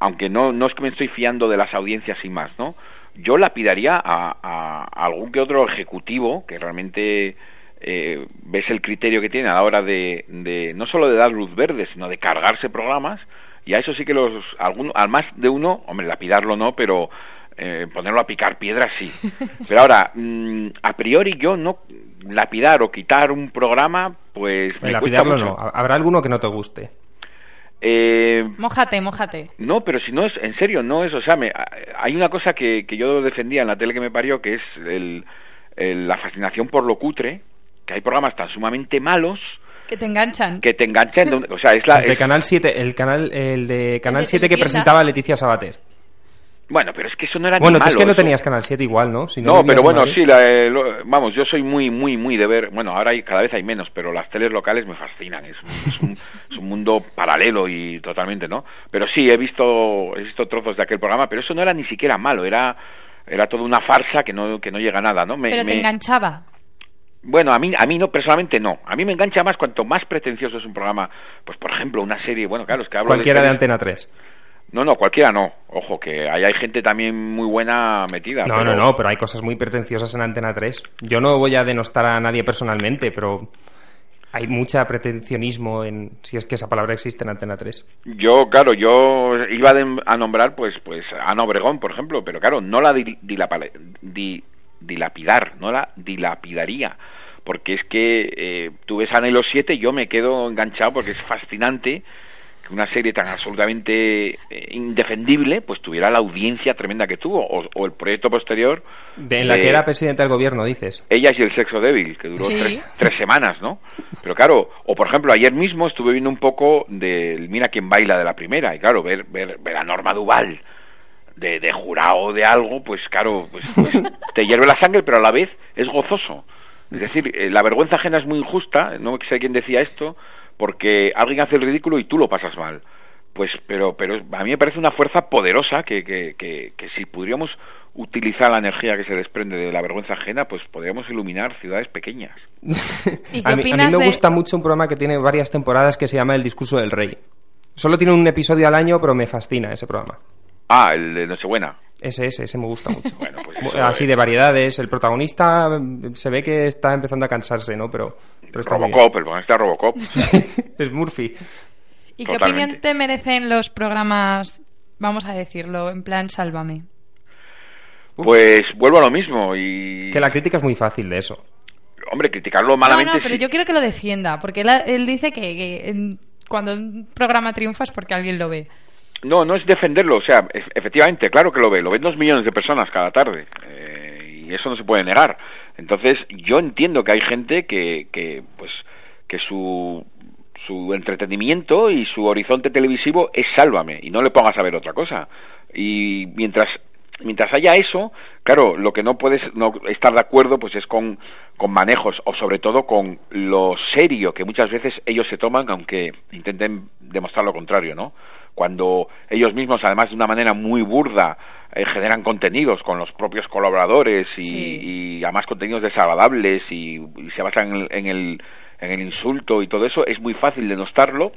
aunque no, no es que me estoy fiando de las audiencias y más, ¿no? Yo lapidaría a, a- a algún que otro ejecutivo que realmente eh, ves el criterio que tiene a la hora de, de no solo de dar luz verde, sino de cargarse programas, y a eso sí que los, algún, al más de uno, hombre, lapidarlo no, pero eh, ponerlo a picar piedras sí. Pero ahora, mm, a priori yo no lapidar o quitar un programa, pues me cuesta Lapidarlo mucho. no. Habrá alguno que no te guste. Eh, Mójate, mójate. no, pero si no es, en serio, no es, o sea, me- hay una cosa que, que yo defendía en la tele que me parió, que es el, el- la fascinación por lo cutre, que hay programas tan sumamente malos Que te enganchan. que te enganchan, o sea, es la... Los de Canal 7, el canal el de Canal de 7 que presentaba Leticia Sabater. Bueno, pero es que eso no era ni Bueno, es malo, que no eso. tenías Canal 7 igual, ¿no? Si No, pero en bueno, sí, la, eh, lo- vamos, yo soy muy, muy, muy de ver, bueno, ahora hay, cada vez hay menos, pero las teles locales me fascinan, es, un- es un, es un mundo paralelo y totalmente, ¿no? Pero sí, he visto, he visto trozos de aquel programa, pero eso no era ni siquiera malo, era, era toda una farsa que no, que no llega a nada, ¿no? Me- Pero me- te enganchaba. bueno, a mí, a mí no, personalmente no. A mí me engancha más cuanto más pretencioso es un programa. Pues, por ejemplo, una serie, bueno, claro, es que hablo Cualquiera de series- Antena 3. No, no, cualquiera no. Ojo, que ahí hay gente también muy buena metida. No, pero- no, no, pero hay cosas muy pretenciosas en Antena 3. Yo no voy a denostar a nadie personalmente, pero hay mucha pretensionismo en, si es que esa palabra existe en Antena 3. Yo, claro, yo iba a nombrar, pues, pues, Ana Obregón, por ejemplo, pero claro, no la di- dilapidar, no la dilapidaría. Porque es que eh, tú ves Ana y los siete yo me quedo enganchado porque es fascinante que una serie tan absolutamente eh, indefendible pues tuviera la audiencia tremenda que tuvo o, o el proyecto posterior De, en la que era presidente del gobierno, dices. ellas y el sexo débil que duró Sí. tres, tres semanas no pero claro o por ejemplo ayer mismo estuve viendo un poco del mira quién baila de la primera y claro ver ver, ver a Norma Duval de, de jurado de algo pues claro pues, pues, te hierve la sangre pero a la vez es gozoso es decir eh, la vergüenza ajena es muy injusta no sé quién decía esto porque alguien hace el ridículo y tú lo pasas mal pues pero pero a mí me parece una fuerza poderosa que, que, que, que si pudiéramos utilizar la energía que se desprende de la vergüenza ajena pues podríamos iluminar ciudades pequeñas ¿Y qué A mí, a mí opinas me de- gusta mucho un programa que tiene varias temporadas que se llama El discurso del rey. Solo tiene un episodio al año, pero me fascina ese programa. Ah el de Nochebuena Ese, ese, ese me gusta mucho. bueno pues Así de variedades. El protagonista mm, se ve que está empezando a cansarse, ¿no? Pero, pero está Robocop el protagonista Robocop bien. es Murphy. ¿Y qué Totalmente. opinión te merecen los programas, vamos a decirlo, en plan Sálvame? pues vuelvo a lo mismo y Que la crítica es muy fácil de eso. hombre criticarlo malamente no, no, pero sí. yo quiero que lo defienda, porque él, él dice que, cuando un programa triunfa es porque alguien lo ve. No, no es defenderlo, o sea, efectivamente, claro que lo ve, lo ven dos millones de personas cada tarde, eh, y eso no se puede negar. Entonces, yo entiendo que hay gente que, que pues, que su, su entretenimiento y su horizonte televisivo es sálvame, y no le pongas a ver otra cosa. Y mientras mientras haya eso, claro, lo que no puedes no estar de acuerdo pues es con, con manejos o sobre todo con lo serio que muchas veces ellos se toman aunque intenten demostrar lo contrario, ¿no? Cuando ellos mismos además de una manera muy burda eh, generan contenidos con los propios colaboradores y, Sí. y además contenidos desagradables y, y se basan en el, en el en el insulto y todo eso es muy fácil denostarlo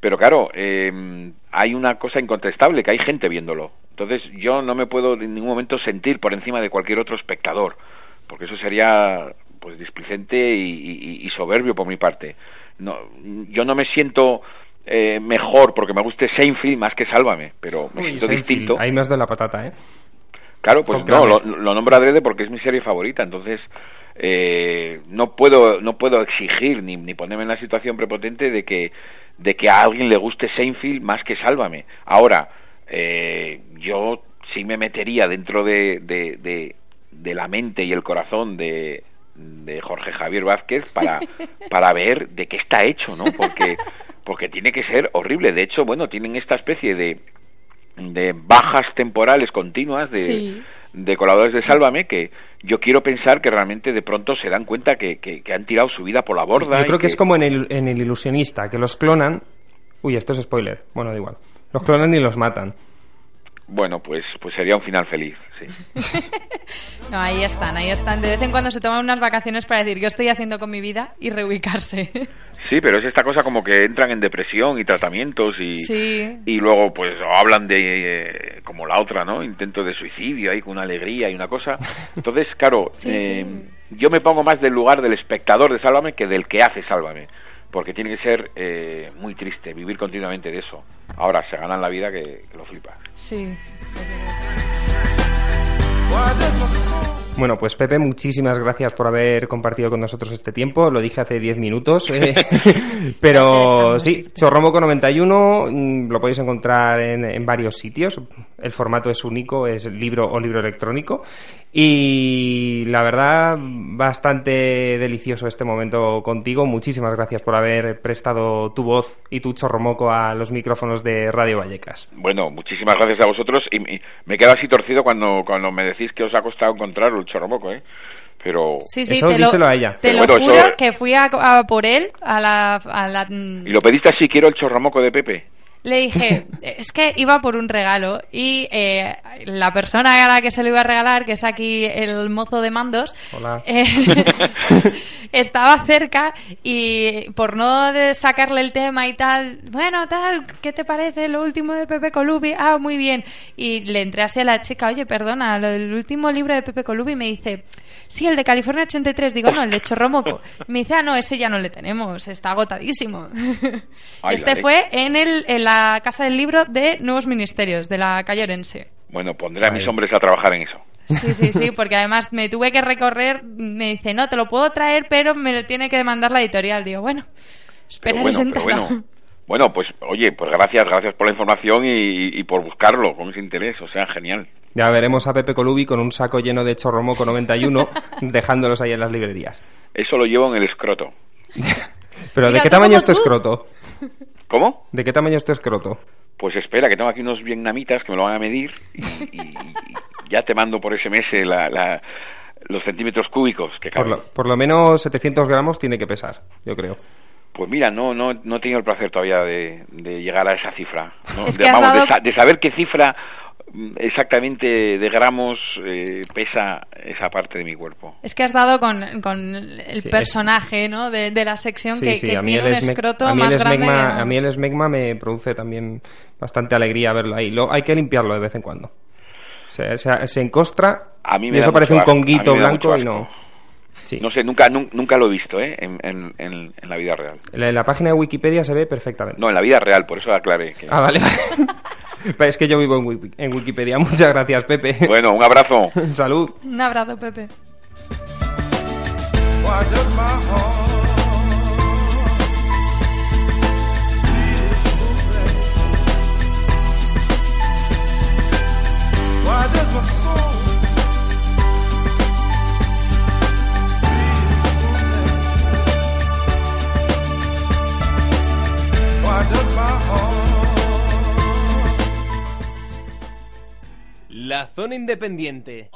pero claro, eh, hay una cosa incontestable, que hay gente viéndolo. Entonces yo no me puedo en ningún momento sentir por encima de cualquier otro espectador, porque eso sería pues displicente y, y- y soberbio por mi parte. No, yo no me siento eh, mejor porque me guste Seinfeld más que Sálvame, pero me Uy, siento Seinfeld, distinto. Ahí has dado la patata, ¿eh? Claro, pues no, lo, lo nombro adrede porque es mi serie favorita, entonces eh, no puedo no puedo exigir ni, ni ponerme en la situación prepotente de que de que a alguien le guste Seinfeld más que Sálvame. Ahora, eh, yo sí me metería dentro de, de, de, de la mente y el corazón de, de Jorge Javier Vázquez para, para ver de qué está hecho, ¿no? Porque, porque tiene que ser horrible. De hecho, bueno, tienen esta especie de, de bajas temporales continuas de, Sí. de colaboradores de Sálvame que yo quiero pensar que realmente de pronto se dan cuenta que, que, que han tirado su vida por la borda. Yo creo que es como en el, en el ilusionista, que los clonan. Uy, esto es spoiler. Bueno, da igual. Los clonan y los matan. Bueno, pues, pues sería un final feliz, sí. No, ahí están, ahí están. De vez en cuando se toman unas vacaciones para decir, ¿qué estoy haciendo con mi vida? Y reubicarse. Sí, pero es esta cosa como que entran en depresión y tratamientos y, Sí. y luego pues hablan de eh, como la otra, ¿no? Intento de suicidio ahí con una alegría y una cosa. Entonces, claro, Sí, eh, sí. yo me pongo más del lugar del espectador de Sálvame que del que hace Sálvame, porque tiene que ser eh, muy triste vivir continuamente de eso. Ahora se ganan la vida que, que lo flipa. Sí. Bueno, pues Pepe, muchísimas gracias por haber compartido con nosotros este tiempo. Lo dije hace 10 minutos. eh, pero sí, Chorromoco 91 mm, lo podéis encontrar en, en varios sitios. El formato es único, es libro o libro electrónico. Y la verdad, bastante delicioso este momento contigo. Muchísimas gracias por haber prestado tu voz y tu chorromoco a los micrófonos de Radio Vallecas. Bueno, muchísimas gracias a vosotros y, me quedo así torcido cuando, cuando me decís que os ha costado encontrar el chorromoco, ¿eh? Pero... Sí, sí, Eso te lo, díselo a ella. te Pero lo bueno, juro eso- que fui a, a por él a la, a la- Y lo pediste así, quiero el chorromoco de Pepe. Le dije, es que iba por un regalo y eh, la persona a la que se lo iba a regalar, que es aquí el mozo de mandos, Hola. eh, estaba cerca y por no de sacarle el tema y tal, bueno, tal, ¿qué te parece lo último de Pepe Colubi? Ah, muy bien. Y le entré así a la chica, oye, perdona, lo del último libro de Pepe Colubi me dice, sí, el de California 83, digo, no, el de Chorromoco. Me dice, ah, no, ese ya no le tenemos, está agotadísimo. Ay, este fue en, el, en la Casa del Libro de Nuevos Ministerios, de la calle Orense. Bueno, pondré a mis hombres a trabajar en eso. Sí, sí, sí, porque además me tuve que recorrer, me dice, no, te lo puedo traer, pero me lo tiene que demandar la editorial. Digo, bueno, Pero espera bueno, bueno. Bueno, pues oye, pues gracias, gracias por la información y, y por buscarlo con ese interés, o sea, genial. Ya veremos a Pepe Colubi con un saco lleno de chorromoco 91 dejándolos ahí en las librerías. Eso lo llevo en el escroto. Pero ¿de qué tamaño es tu escroto? ¿Cómo? ¿De qué tamaño es tu escroto? Pues espera, que tengo aquí unos vietnamitas que me lo van a medir y, y- y ya te mando por SMS la, la- los centímetros cúbicos que Por lo, por lo menos 700 gramos tiene que pesar, yo creo. Pues mira, no, no, no he tenido el placer todavía de, de llegar a esa cifra. ¿no? Es de, que has vamos, de dado- sa- de saber qué cifra exactamente de gramos eh, pesa esa parte de mi cuerpo. Es que has dado con, con el Sí, personaje, ¿no? De, de la sección Sí, que, sí, que a mí, tiene el un esme- escroto a mí más el grande esmegma, a mí el esmegma me produce también bastante alegría verlo ahí. Lo, hay que limpiarlo de vez en cuando. Se, se- se encostra A mí y me eso da parece un conguito blanco y no... Sí. No sé, nunca, nun- nunca lo he visto ¿eh? en, en, en- en la vida real. La, la página de Wikipedia se ve perfectamente. No, en la vida real, por eso aclaré. que- Ah, vale, vale. Pero es que yo vivo en, Wiki- en Wikipedia. Muchas gracias, Pepe. Bueno, un abrazo. Salud. Un abrazo, Pepe. Why does my La zona independiente.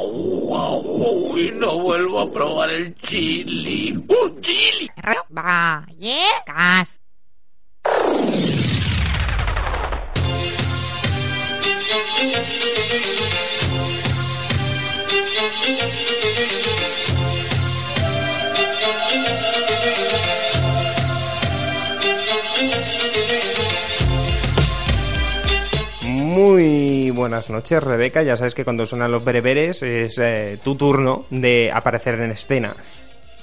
Uy, no vuelvo a probar el chili. ¡Un chili! Vallecas. Muy buenas noches, Rebeca. Ya sabes que cuando suenan los bereberes es eh, tu turno de aparecer en escena.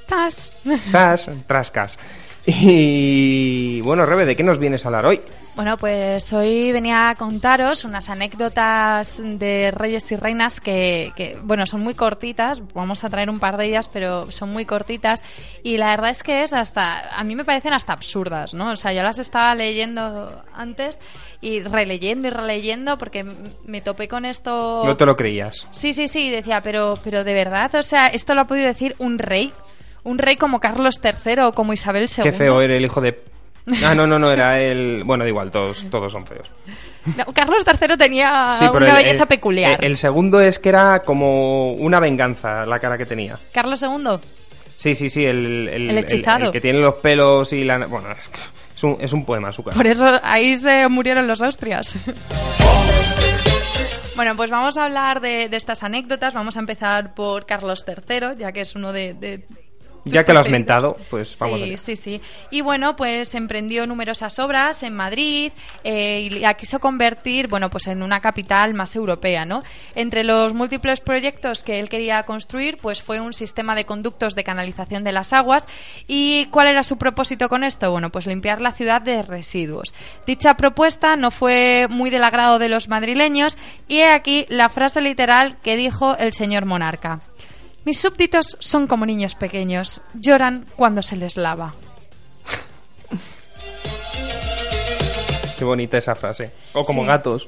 Tas. Zas, trascas. Y bueno, Rebe, ¿de qué nos vienes a hablar hoy? Bueno, pues hoy venía a contaros unas anécdotas de reyes y reinas que, que, bueno, son muy cortitas. Vamos a traer un par de ellas, pero son muy cortitas. Y la verdad es que es hasta, a mí me parecen hasta absurdas, ¿no? O sea, yo las estaba leyendo antes y releyendo y releyendo porque me topé con esto. No te lo creías. Sí, sí, sí, decía, pero, pero de verdad, o sea, esto lo ha podido decir un rey. Un rey como Carlos III o como Isabel II. Qué feo era el hijo de... Ah, no, no, no, era el... Bueno, da igual, todos, todos son feos. No, Carlos III tenía Sí, una el- belleza el- peculiar. El, el segugo es que era como una venganza la cara que tenía. Carlos II. Sí, sí, sí, el, el, El hechizado. el que tiene los pelos y la... Bueno, es, es un, es un poema su cara. Por eso ahí se murieron los Austrias. Bueno, pues vamos a hablar de, de estas anécdotas. Vamos a empezar por Carlos III, ya que es uno de... de Ya que lo has mentado, pues vamos sí, allá. sí, sí. Y bueno, pues emprendió numerosas obras en Madrid eh, y la quiso convertir, bueno, pues en una capital más europea, ¿no? Entre los múltiples proyectos que él quería construir, pues fue un sistema de conductos de canalización de las aguas. ¿Y cuál era su propósito con esto? Bueno, pues limpiar la ciudad de residuos. Dicha propuesta no fue muy del agrado de los madrileños y he aquí la frase literal que dijo el señor monarca. Mis súbditos son como niños pequeños, lloran cuando se les lava. Qué bonita esa frase. O como Sí. gatos.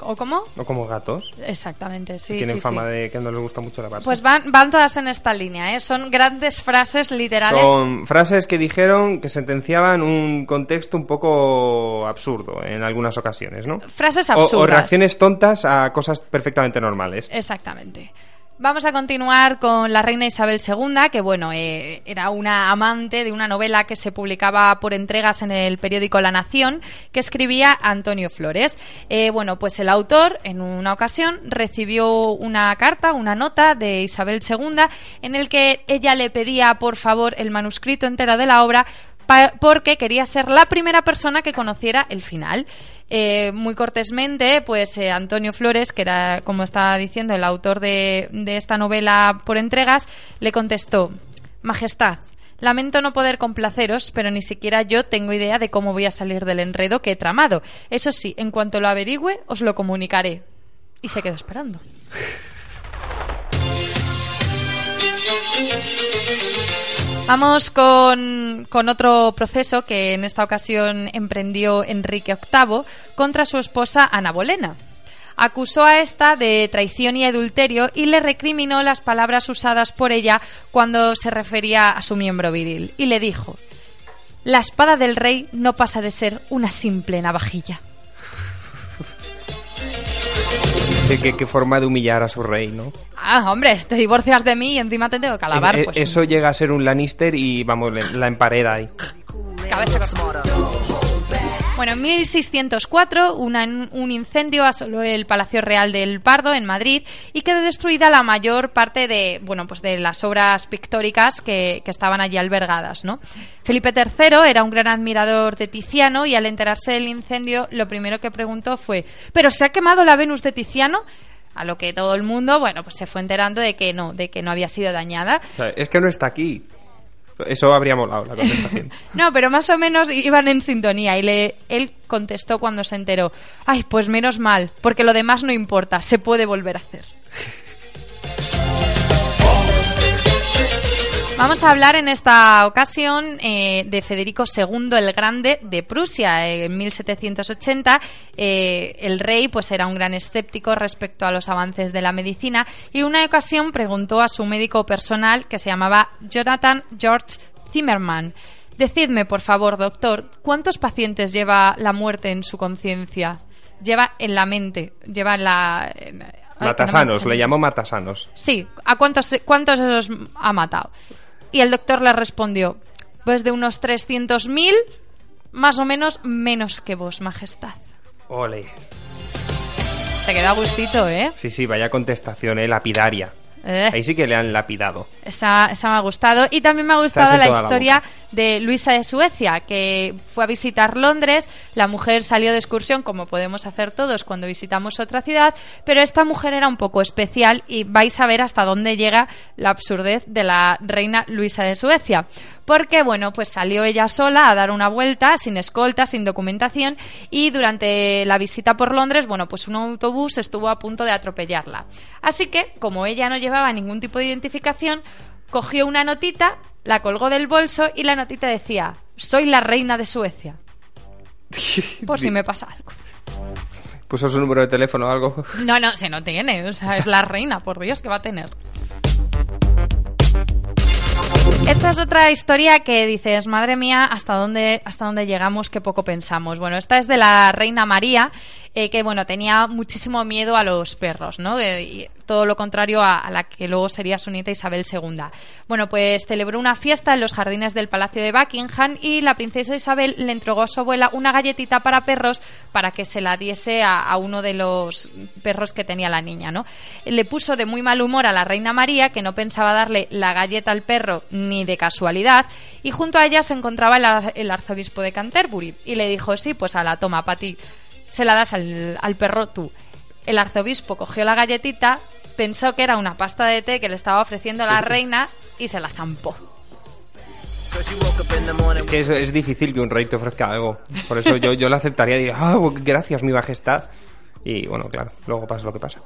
¿O cómo? O como gatos. Exactamente, sí. Tienen sí, fama sí. de que no les gusta mucho lavarse. Pues van, van todas en esta línea, ¿eh? Son grandes frases literales. Son frases que dijeron que sentenciaban un contexto un poco absurdo en algunas ocasiones, ¿no? Frases O- absurdas. O, reacciones tontas a cosas perfectamente normales. Exactamente. Vamos a continuar con la reina Isabel II, que bueno, eh, era una amante de una novela que se publicaba por entregas en el periódico La Nación, que escribía Antonio Flores. Eh, bueno, pues el autor, en una ocasión, recibió una carta, una nota de Isabel II, en el que ella le pedía, por favor, el manuscrito entero de la obra porque quería ser la primera persona que conociera el final. Eh, muy cortésmente, pues eh, Antonio Flores, que era, como estaba diciendo, el autor de, de esta novela por entregas, le contestó, Majestad, lamento no poder complaceros, pero ni siquiera yo tengo idea de cómo voy a salir del enredo que he tramado. Eso sí, en cuanto lo averigüe, os lo comunicaré. Y se quedó esperando. Vamos con, con otro proceso que en esta ocasión emprendió Enrique VIII contra su esposa Ana Bolena. Acusó a esta de traición y adulterio y le recriminó las palabras usadas por ella cuando se refería a su miembro viril. Y le dijo, la espada del rey no pasa de ser una simple navajilla. Qué, qué- qué forma de humillar a su rey, ¿no? Ah, hombre, te divorcias de mí y encima te tengo que alabar. Eh, eh, Pues, Eso llega a ser un Lannister y, vamos, la empareda ahí. Cabeza. Bueno, en 1604 una- un incendio asoló el Palacio Real del Pardo en Madrid y quedó destruida la mayor parte de, bueno, pues de las obras pictóricas que, estaban allí albergadas, ¿no? Felipe III era un gran admirador de Tiziano y al enterarse del incendio lo primero que preguntó fue ¿pero se ha quemado la Venus de Tiziano? A lo que todo el mundo, bueno, pues se fue enterando de que no, de que no había sido dañada. Es que no está aquí. Eso habría molado la contestación. No, pero más o menos iban en sintonía y le, él contestó cuando se enteró, ay, pues menos mal, porque lo demás no importa, se puede volver a hacer. Vamos a hablar en esta ocasión eh, de Federico II el Grande de Prusia. En 1780 eh, el rey pues era un gran escéptico respecto a los avances de la medicina y una ocasión preguntó a su médico personal que se llamaba Jonathan George Zimmerman. Decidme, por favor, doctor, ¿cuántos pacientes lleva la muerte en su conciencia? Lleva en la mente, lleva en la... en- ay, no Matasanos, le llamo Matasanos. Sí, ¿a cuántos, cuántos los ha matado? Y el doctor le respondió, pues de unos 300.000, más o menos menos que vos, majestad. Ole. Se queda a gustito, ¿eh? Sí, sí, vaya contestación, eh, lapidaria. Eh. Ahí sí que le han lapidado. Esa, esa me ha gustado. Y también me ha gustado la historia de Luisa de Suecia, que fue a visitar Londres. La mujer salió de excursión, como podemos hacer todos cuando visitamos otra ciudad. Pero esta mujer era un poco especial y vais a ver hasta dónde llega la absurdez de la reina Luisa de Suecia. Porque, bueno, pues salió ella sola a dar una vuelta, sin escolta, sin documentación, y durante la visita por Londres, bueno, pues un autobús estuvo a punto de atropellarla. Así que, como ella no llevaba ningún tipo de identificación, cogió una notita, la colgó del bolso y la notita decía, soy la reina de Suecia. Por si me pasa algo. Puso su número de teléfono o algo. No, no, se no tiene, o sea, es la reina, por Dios, que va a tener. Esta es otra historia que dices, madre mía, hasta dónde, hasta dónde llegamos, qué poco pensamos. Bueno, esta es de la reina María, eh, que bueno, tenía muchísimo miedo a los perros, ¿no? Eh, todo lo contrario a, la que luego sería su nieta Isabel II. Bueno, pues celebró una fiesta en los jardines del Palacio de Buckingham y la princesa Isabel le entregó a su abuela una galletita para perros para que se la diese a, uno de los perros que tenía la niña, ¿no? Le puso de muy mal humor a la reina María, que no pensaba darle la galleta al perro ni de casualidad, y junto a ella se encontraba el, el arzobispo de Canterbury y le dijo, sí, pues a la toma, para ti, se la das al, al perro tú. El arzobispo cogió la galletita, pensó que era una pasta de té que le estaba ofreciendo la reina y se la zampó. Es que es, es difícil que un rey te ofrezca algo. Por eso yo, yo lo aceptaría y diría, ah, gracias, mi majestad. Y bueno, claro, luego pasa lo que pasa.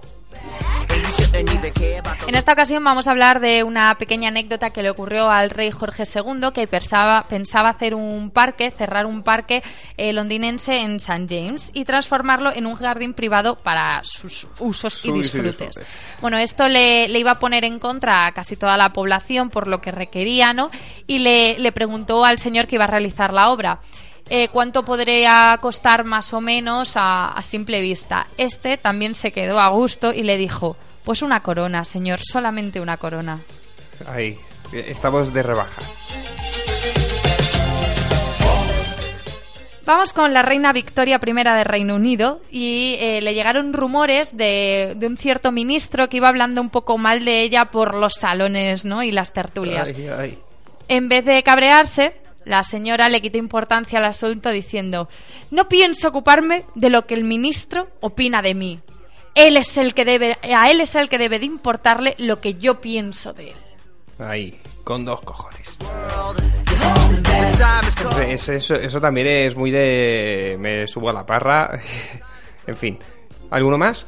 En esta ocasión vamos a hablar de una pequeña anécdota que le ocurrió al rey Jorge II, que pensaba, pensaba hacer un parque, cerrar un parque eh, londinense en St. James y transformarlo en un jardín privado para sus usos y disfrutes. Bueno, esto le, le iba a poner en contra a casi toda la población por lo que requería, ¿no? Y le, le preguntó al señor que iba a realizar la obra. eh, cuánto podría costar más o menos a, a simple vista. Este también se quedó a gusto y le dijo, pues una corona, señor, solamente una corona. Ahí, estamos de rebajas. Vamos con la reina Victoria I de Reino Unido y eh, le llegaron rumores de, de un cierto ministro que iba hablando un poco mal de ella por los salones ¿no? y las tertulias. Ay, ay. En vez de cabrearse, la señora le quitó importancia al asunto diciendo, no pienso ocuparme de lo que el ministro opina de mí. Él es el que debe, a él es el que debe de importarle lo que yo pienso de él. Ahí, con dos cojones. Es- eso, eso también es muy de... Me subo a la parra. en fin. ¿Alguno más?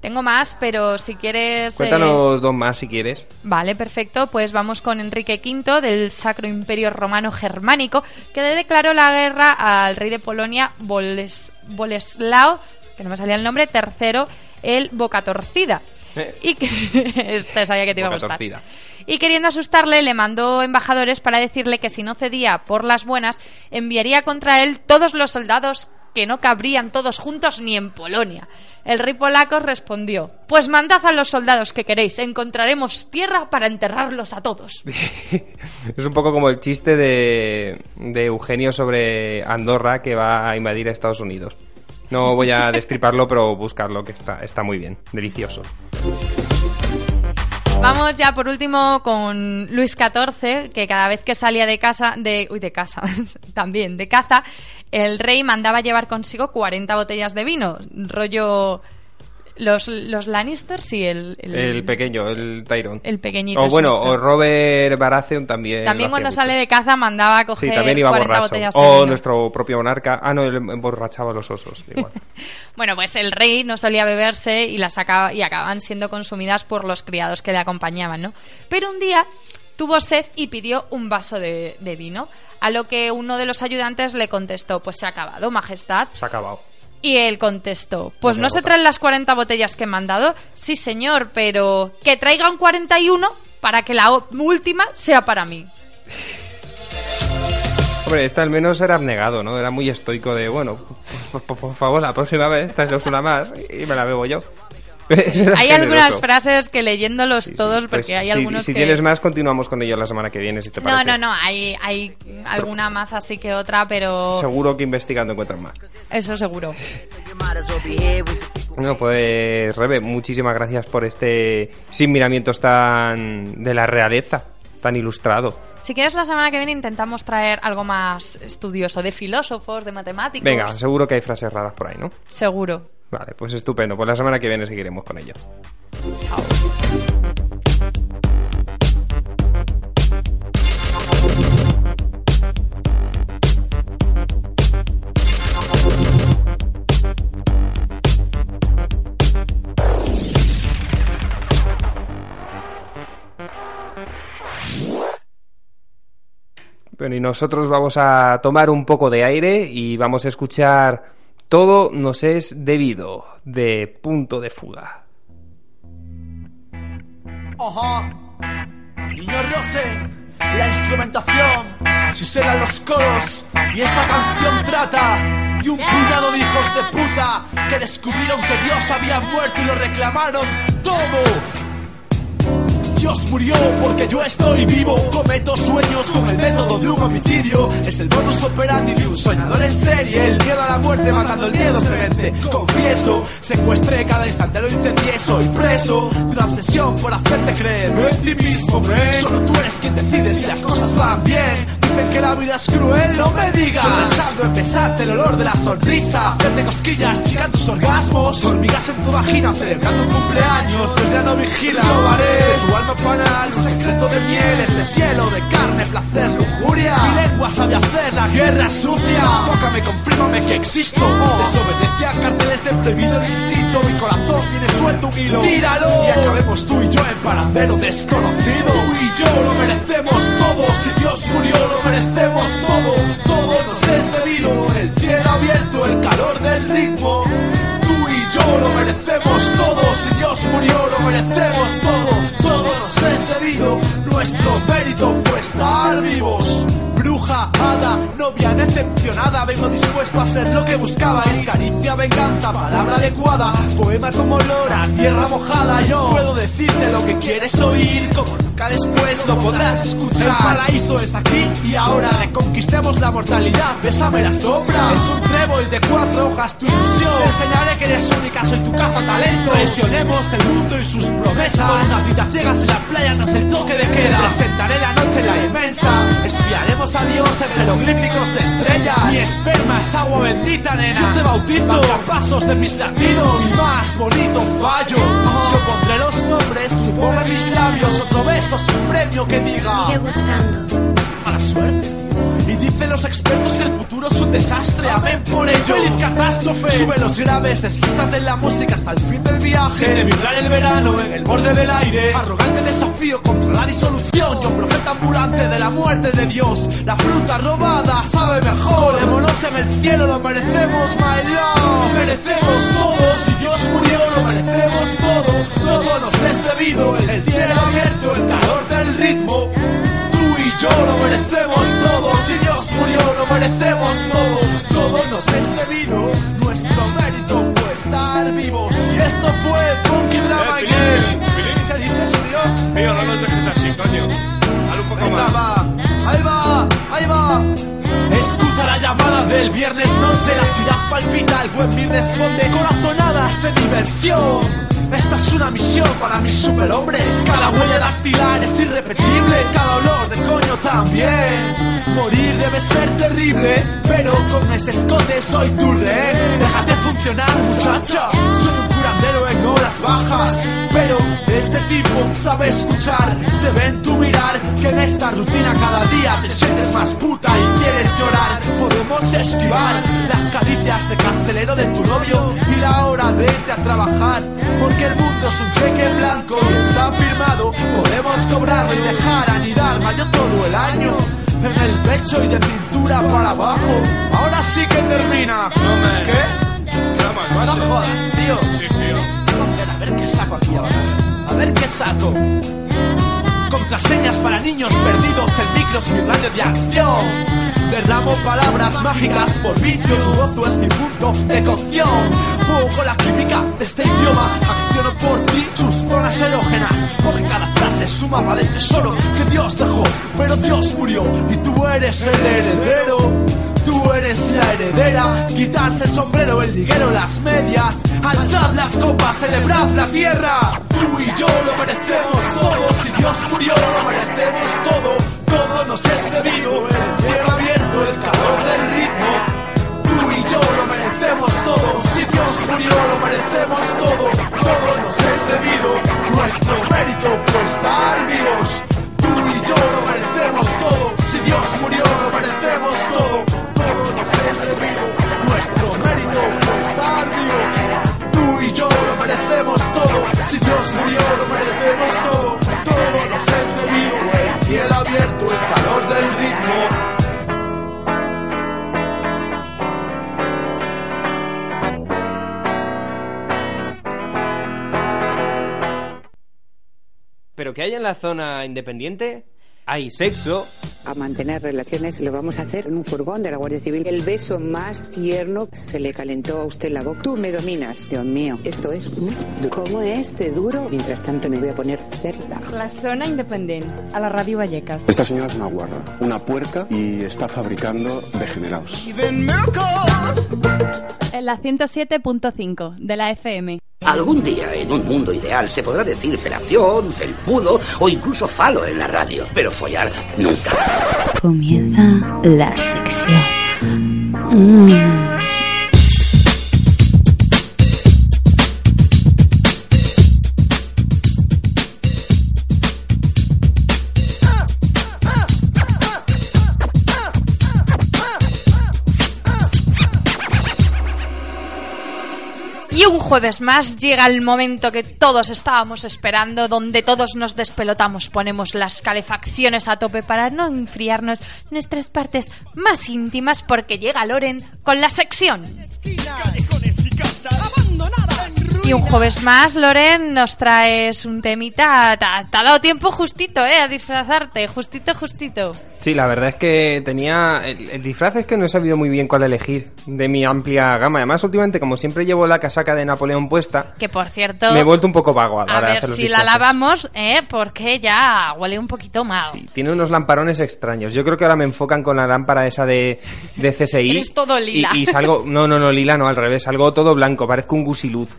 Tengo más, pero si quieres... eh, Cuéntanos dos más si quieres. Vale, perfecto. Pues vamos con Enrique V del Sacro Imperio Romano Germánico, que le declaró la guerra al rey de Polonia, Boles- Boleslao, que no me salía el nombre, tercero, el Boca Torcida. Eh. Y que... Sabía que te iba a Boca gustar. torcida. Y queriendo asustarle, le mandó embajadores para decirle que si no cedía por las buenas, enviaría contra él todos los soldados que no cabrían todos juntos ni en Polonia. El rey polaco respondió, pues mandad a los soldados que queréis, encontraremos tierra para enterrarlos a todos. Es un poco como el chiste de, de Eugenio sobre Andorra que va a invadir a Estados Unidos. No voy a destriparlo, pero buscarlo, que está, está muy bien, delicioso. Vamos ya por último con Luis XIV, que cada vez que salía de casa, de, uy, de casa, también, de caza, el rey mandaba llevar consigo 40 botellas de vino, rollo los, los Lannisters y el, el, El pequeño, el Tyrone. el pequeñito. O bueno, exacto. o Robert Baratheon también. También cuando sale de caza mandaba a coger Sí, también iba 40 borracho. botellas O vino. nuestro propio monarca. Ah, no, él emborrachaba a los osos. Igual. Bueno, pues el rey no solía beberse y las acaba, y acababan siendo consumidas por los criados que le acompañaban, ¿no? Pero un día tuvo sed y pidió un vaso de, de vino, a lo que uno de los ayudantes le contestó, pues se ha acabado, majestad. Se ha acabado. Y él contestó, pues No no se traen las 40 botellas que me han dado. Sí, señor, pero que traigan 41 para que la última sea para mí. Hombre, este al menos era abnegado, ¿no? Era muy estoico de, bueno, por, por- por favor, la próxima vez traeros una más y me la bebo yo. Hay algunas frases que leyéndolos todos, porque Pues, hay si, algunos si que... tienes más, continuamos con ello la semana que viene, si te No, no, no, hay, hay alguna más así que otra, pero Seguro que investigando encuentras más. eso seguro. No, pues Rebe, muchísimas gracias por este sin miramientos tan de la realeza, tan ilustrado. Si quieres, la semana que viene intentamos traer algo más estudioso, de filósofos, de matemáticos. Venga, seguro que hay frases raras por ahí, ¿no? Seguro. Vale, pues estupendo. Pues la semana que viene seguiremos con ello. Bueno, y nosotros vamos a tomar un poco de aire y vamos a escuchar Todo nos es debido de Punto de Fuga. Ajá. Niño Rosen, la instrumentación, si serán los coros. Y esta canción trata de un puñado de hijos de puta que descubrieron que Dios había muerto y lo reclamaron todo. Murió porque yo estoy vivo. Cometo sueños con el método de un homicidio. Es el bonus operandi de un soñador en serie. El miedo a la muerte matando el miedo fremente. Confieso, secuestré cada instante, lo incendié. Soy preso de una obsesión por hacerte creer en ti mismo, man. Solo tú eres quien decide si las cosas van bien. Dicen que la vida es cruel, no me digas. Pensando en besarte el olor de la sonrisa, hacerte cosquillas, chica tus orgasmos, hormigas en tu vagina, celebrando un cumpleaños, pues ya no vigila. Robaré de tu alma panal, un secreto de mieles, de cielo, de carne, placer, lujuria. Mi lengua sabe hacer la guerra sucia. Tócame, confírmame que existo. Desobedece a carteles de prohibido el instinto. Mi corazón tiene suelto un hilo. Tíralo. Y acabemos tú y yo en paradero desconocido. Tú y yo lo merecemos todo. Si Dios murió, lo merecemos todo. Todo nos es debido. El cielo abierto, el calor del ritmo. Tú y yo lo merecemos todo. Si Dios murió, lo merecemos todo. Nuestro mérito fue estar vivos. Novia decepcionada, vengo dispuesto a ser lo que buscaba. Es caricia, venganza, palabra adecuada, poema como lora, tierra mojada. Yo puedo decirte lo que quieres oír, como nunca después lo podrás escuchar. El paraíso es aquí y ahora, reconquistemos la mortalidad. Bésame la sombra, es un trébol de cuatro hojas tu ilusión. Te enseñaré que eres única, soy tu caza talento. Presionemos el mundo y sus promesas. Una ciegas en la playa tras el toque de queda. Presentaré la noche en la inmensa, espiaremos a Dios en jeroglíficos de estrellas. Mi esperma es agua bendita, nena. Yo te bautizo a pasos de mis latidos. Más bonito fallo. Yo pondré los nombres, tú ponme mis labios. Otro beso sin premio que diga. Sigue buscando. Mala suerte. Y dicen los expertos que el futuro es un desastre. Amén por ello. Feliz catástrofe. Sube los graves, deslízate en la música hasta el fin del viaje. Siente vibrar el verano en el borde del aire. Arrogante desafío contra la disolución. Yo profeta ambulante de la muerte de Dios. La fruta robada sabe mejor. Colémonos en el cielo, lo merecemos, my love. Merecemos todo. Del viernes noche, la ciudad palpita, el web me responde corazonadas de diversión. Esta es una misión para mis superhombres. Cada huella dactilar es irrepetible, cada olor de coño también. Morir debe ser terrible, pero con ese escote soy tu rehén. Déjate funcionar, muchacha. Soy un curandero en horas bajas, pero este tipo sabe escuchar. Se ve en tu mirar que en esta rutina cada día te sientes más puta y quieres llorar. Podemos esquivar las caricias de carcelero de tu novio y la hora de irte a trabajar. Porque el mundo es un cheque en blanco y está firmado. Podemos cobrarlo y dejar anidar mayo todo el año. En el pecho y de cintura para abajo. Ahora sí que termina. ¿Qué? No jodas, tío. A ver qué saco aquí ahora. A ver qué saco. Contraseñas para niños perdidos, el micro es mi radio de acción. Derramo palabras mágicas por vicio, tu gozo es mi punto de cocción. Juego con la química de este idioma, acciono por ti sus zonas erógenas. Porque cada frase mapa del tesoro que Dios dejó, pero Dios murió y tú eres el heredero. Tú eres es la heredera. Quitarse el sombrero, el liguero, las medias. Alzad las copas, celebrad la tierra. Tú y yo lo merecemos todo. Si Dios murió, lo merecemos todo. Todo nos es debido. El cielo el calor del ritmo. Tú y yo lo merecemos todo. Si Dios murió, lo merecemos todo. Todo nos es debido. Nuestro mérito fue estar vivos. Tú y yo lo merecemos todo. Si Dios murió, lo merecemos la zona independiente, hay sexo. A mantener relaciones lo vamos a hacer en un furgón de la Guardia Civil. El beso más tierno se le calentó a usted la boca. Tú me dominas, Dios mío. Esto es muy duro. ¿Cómo es de duro? Mientras tanto me voy a poner cerda. La zona independiente, a la Radio Vallecas. Esta señora es una guarra, una puerca y está fabricando degenerados. En la 107.5 de la FM. Algún día, en un mundo ideal, se podrá decir felación, felpudo o incluso falo en la radio, pero follar nunca. Comienza la sección. Mm. Un jueves más llega el momento que todos estábamos esperando, donde todos nos despelotamos, ponemos las calefacciones a tope para no enfriarnos nuestras partes más íntimas, porque llega Loren con la sección. Un jueves más, Loren, nos traes un temita. Te ha, te ha dado tiempo justito, ¿eh? A disfrazarte, justito, justito. Sí, la verdad es que tenía. El, el disfraz es que no he sabido muy bien cuál elegir de mi amplia gama. Además, últimamente, como siempre llevo la casaca de Napoleón puesta, Que por cierto. me he vuelto un poco vago a la A ver hacer los si la disfraces. lavamos, ¿eh? Porque ya huele un poquito mal. Tiene unos lamparones extraños. Yo creo que ahora me enfocan con la lámpara esa de, de CSI. Eres todo lila. Y, y salgo. No, no, no, lila no, al revés. Salgo todo blanco, parezco un gusiluz.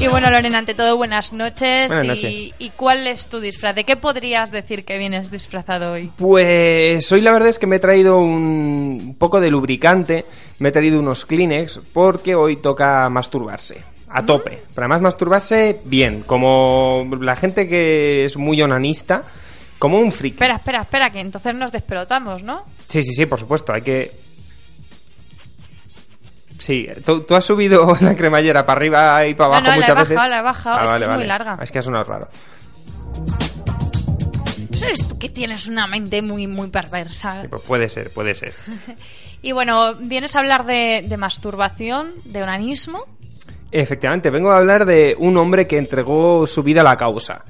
Y bueno, Lorena, ante todo, buenas noches. Buenas y, noches. ¿Y cuál es tu disfraz? ¿De qué podrías decir que vienes disfrazado hoy? Pues hoy la verdad es que me he traído un poco de lubricante, me he traído unos Kleenex porque hoy toca masturbarse. A tope. Pero además masturbarse bien, como la gente que es muy onanista, como un friki. Espera, espera, espera, que entonces nos despelotamos, ¿no? Sí, sí, sí, por supuesto, hay que... Sí, ¿tú, tú has subido la cremallera para arriba y para No, abajo no, la he muchas veces. la he bajado, Ah, es que vale, es muy larga. Es que no es raro. ¿Sabes tú que tienes una mente muy, muy perversa? Sí, pues puede ser, puede ser. Y bueno, vienes a hablar de, de masturbación, de onanismo. Efectivamente, vengo a hablar de un hombre que entregó su vida a la causa.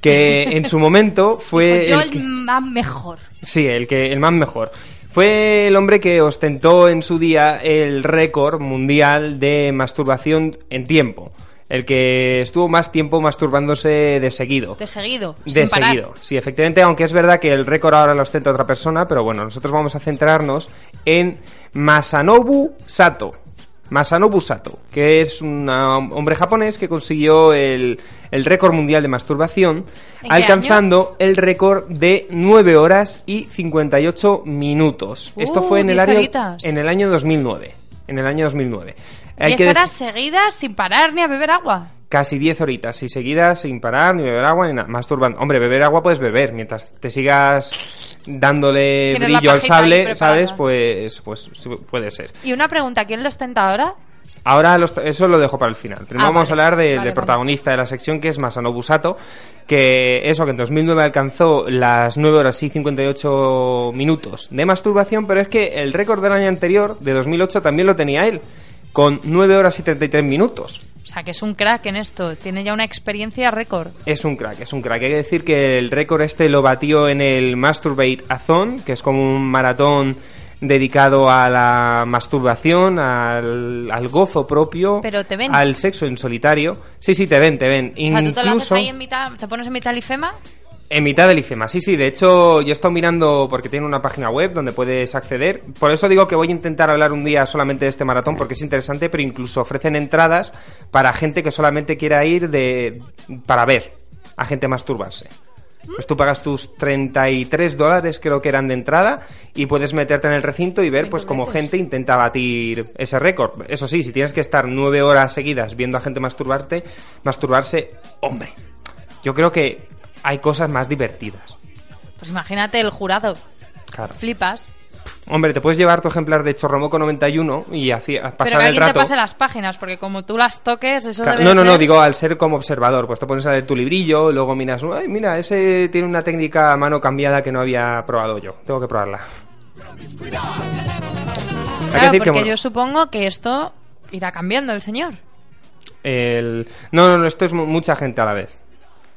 Que en su momento fue. Pues yo el el que- más mejor. Sí, el que el más mejor. Fue el hombre que ostentó en su día el récord mundial de masturbación en tiempo. El que estuvo más tiempo masturbándose de seguido. De seguido, De sin parar. seguido, sí, efectivamente, aunque es verdad que el récord ahora lo ostenta otra persona, pero bueno, nosotros vamos a centrarnos en Masanobu Sato. Masanobu Sato, que es un hombre japonés que consiguió el, el récord mundial de masturbación, ¿En qué alcanzando el récord de 9 horas y 58 minutos. Esto Uh, fue en el, 10 año, en el año 2009. En el año 2009. Hay Diez que horas seguidas sin parar ni a beber agua. Casi 10 horitas y seguidas sin parar, ni beber agua, ni nada. Masturbando. Hombre, beber agua puedes beber. Mientras te sigas dándole brillo al sable. ¿sabes? Pues, pues puede ser. Y una pregunta, ¿quién lo ostenta ahora? Ahora los- eso lo dejo para el final. Primero Ah, vamos vale. a hablar del, Vale, del vale. protagonista de la sección, que es Masanobu Sato, que eso, que en 2009 alcanzó las 9 horas y 58 minutos de masturbación, pero es que el récord del año anterior, de 2008, también lo tenía él, con 9 horas y 33 minutos. O sea, que es un crack en esto. Tiene ya una experiencia récord. Es un crack, es un crack. Hay que decir que el récord este lo batió en el Masturbate Athon, que es como un maratón dedicado a la masturbación, al, al gozo propio, Pero te ven. al sexo en solitario. Sí, sí, te ven, te ven. O sea, tú te haces ahí en mitad, te pones en mitad del ifema. En mitad del IFEMA, sí, sí. De hecho, yo he estado mirando porque tiene una página web donde puedes acceder. Por eso digo que voy a intentar hablar un día solamente de este maratón porque es interesante, pero incluso ofrecen entradas para gente que solamente quiera ir de para ver a gente masturbarse. Pues tú pagas tus 33 dólares, creo que eran de entrada, y puedes meterte en el recinto y ver, pues, como gente intenta batir ese récord. Eso sí, si tienes que estar nueve horas seguidas viendo a gente masturbarte, masturbarse, hombre, yo creo que hay cosas más divertidas. Pues imagínate el jurado. Claro. Flipas. Hombre, te puedes llevar tu ejemplar de Chorromoco 91 y así, a Pero pasar que el alguien te rato. pase las páginas, porque como tú las toques, eso Claro, debe no, no, no, digo al ser como observador, pues te pones a leer tu librillo, luego miras, ay, mira, ese tiene una técnica a mano cambiada que no había probado yo, tengo que probarla. Que Claro, que, porque bueno, yo supongo que esto irá cambiando el señor. el... No, no, no, esto es mu- mucha gente a la vez.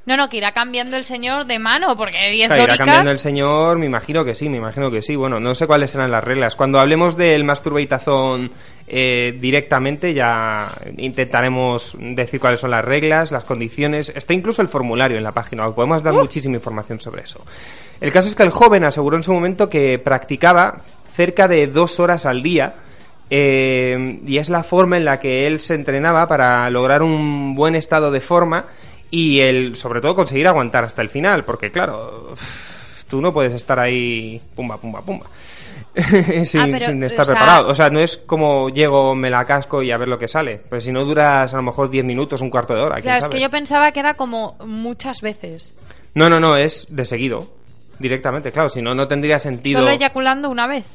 No, no, que irá cambiando el señor de mano, porque 10 Claro, irá cambiando el señor, me imagino que sí, me imagino que sí. Bueno, no sé cuáles serán las reglas. Cuando hablemos del masturbeitazón eh, directamente, ya intentaremos decir cuáles son las reglas, las condiciones. Está incluso el formulario en la página, podemos dar muchísima información sobre eso. El caso es que el joven aseguró en su momento que practicaba cerca de dos horas al día. eh, y es la forma en la que él se entrenaba para lograr un buen estado de forma y el sobre todo conseguir aguantar hasta el final porque claro tú no puedes estar ahí pumba pumba pumba sin, Ah, pero, sin estar o sea- preparado o sea no es como llego me la casco y a ver lo que sale pues si no duras a lo mejor 10 minutos un cuarto de hora Claro, es sabe. que yo pensaba que era como muchas veces. no no no es de seguido directamente claro si no no tendría sentido Solo eyaculando una vez.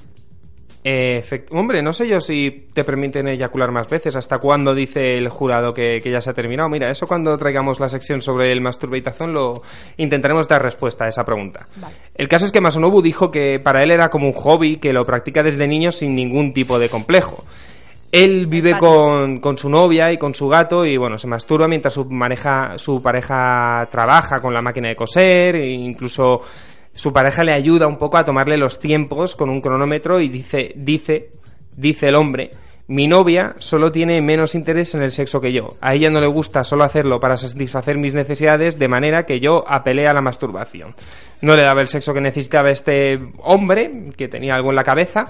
Eh, Hombre, no sé yo si te permiten eyacular más veces. ¿Hasta cuándo dice el jurado que, que ya se ha terminado? Mira, eso cuando traigamos la sección sobre el masturbeitazón lo intentaremos dar respuesta a esa pregunta. El caso es que Masonobu dijo que para él era como un hobby, que lo practica desde niño sin ningún tipo de complejo. Él vive con, con su novia y con su gato y bueno, se masturba mientras su pareja, su pareja trabaja con la máquina de coser e incluso su pareja le ayuda un poco a tomarle los tiempos con un cronómetro y dice, dice, dice el hombre, mi novia solo tiene menos interés en el sexo que yo. A ella no le gusta solo hacerlo para satisfacer mis necesidades, de manera que yo apelé a la masturbación. No le daba el sexo que necesitaba este hombre, que tenía algo en la cabeza,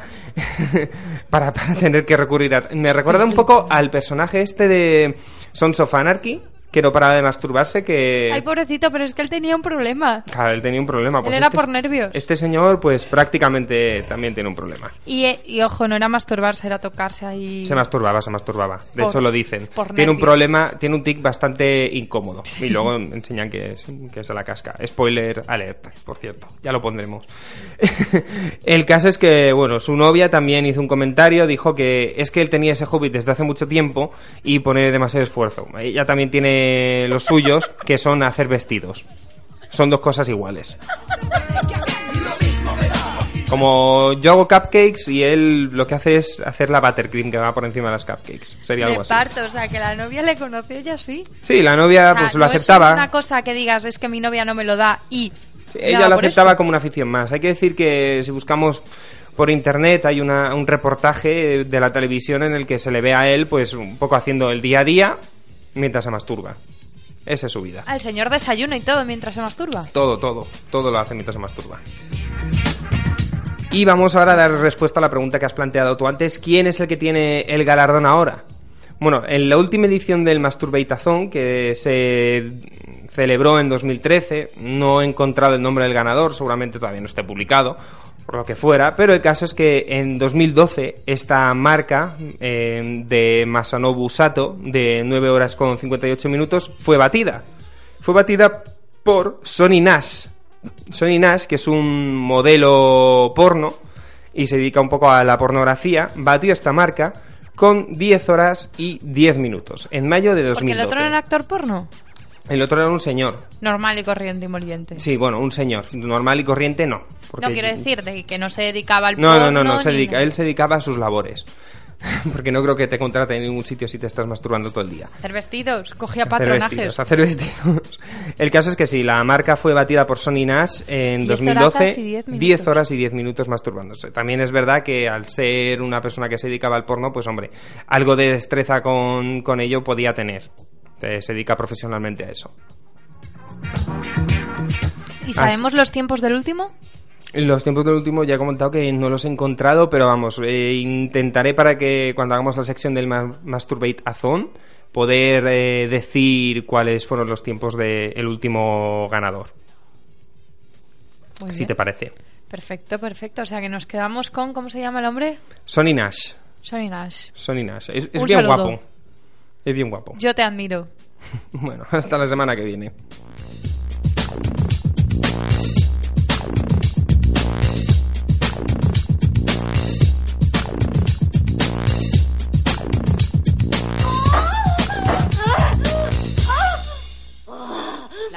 para, para tener que recurrir a... Me recuerda un poco al personaje este de Sons of Anarchy, que no paraba de masturbarse, que... Ay, pobrecito, pero es que él tenía un problema. Claro, él tenía un problema. Él pues era este- por nervios. Este señor, pues prácticamente también tiene un problema. Y, y ojo, no era masturbarse, era tocarse ahí. Se masturbaba, se masturbaba. De Por- hecho, lo dicen. por Tiene un problema, tiene un tic bastante incómodo. Y luego enseñan que, es, que se la casca. Spoiler alert, por cierto. Ya lo pondremos. El caso es que, bueno, su novia también hizo un comentario. Dijo que es que él tenía ese hobby desde hace mucho tiempo y pone demasiado esfuerzo. Ella también tiene los suyos, que son hacer vestidos. Son dos cosas iguales. Como yo hago cupcakes y él lo que hace es hacer la buttercream que va por encima de las cupcakes. Sería algo así. parto, o sea, que la novia le conoció ella sí. Sí, la novia O sea, pues lo no aceptaba. Es una cosa que digas, es que mi novia no me lo da y. Sí, nada ella lo por aceptaba como una afición más. Hay que decir que si buscamos por internet hay una- un reportaje de la televisión en el que se le ve a él pues un poco haciendo el día a día mientras se masturba. Esa es su vida. Al señor desayuno y todo mientras se masturba. Todo, todo, todo lo hace mientras se masturba. Y vamos ahora a dar respuesta a la pregunta que has planteado tú antes. ¿Quién es el que tiene el galardón ahora? Bueno, en la última edición del Masturbeitazón, que se celebró en 2013, no he encontrado el nombre del ganador, seguramente todavía no esté publicado, por lo que fuera, pero el caso es que en 2012 esta marca eh, de Masanobu Sato, de 9 horas con 58 minutos, fue batida. Fue batida por Sony Nash. Sony Nash, que es un modelo porno y se dedica un poco a la pornografía, batió esta marca con 10 horas y 10 minutos en mayo de Porque 2012. el otro era un actor porno. El otro era un señor. Normal y corriente y moliente. Sí, bueno, un señor. Normal y corriente no. porque- No quiero decir de que no se dedicaba al No, porno. no, no, no, se ni dedica, él se dedicaba a sus labores. Porque no creo que te contrate en ningún sitio si te estás masturbando todo el día. Hacer vestidos, cogía Hacer patronajes. vestidos, hacer vestidos. El caso es que sí, la marca fue batida por Sony Nash en 10 2012. horas y 10 minutos. 10 horas y 10 minutos masturbándose. También es verdad que al ser una persona que se dedicaba al porno, pues hombre, algo de destreza con, con ello podía tener. Eh, Se dedica profesionalmente a eso. ¿Y sabemos los tiempos del último? Los tiempos del último ya he comentado que no los he encontrado, pero vamos, eh, intentaré para que cuando hagamos la sección del ma- Masturbate Azón poder eh, decir cuáles fueron los tiempos del último ganador. Muy si bien. te parece. Perfecto, perfecto. O sea que nos quedamos con, ¿cómo se llama el hombre? Sonny Nash. Sonny Nash. Sonny Nash. Es, bien saludo. guapo. Es bien guapo. Yo te admiro. Bueno, hasta la semana que viene.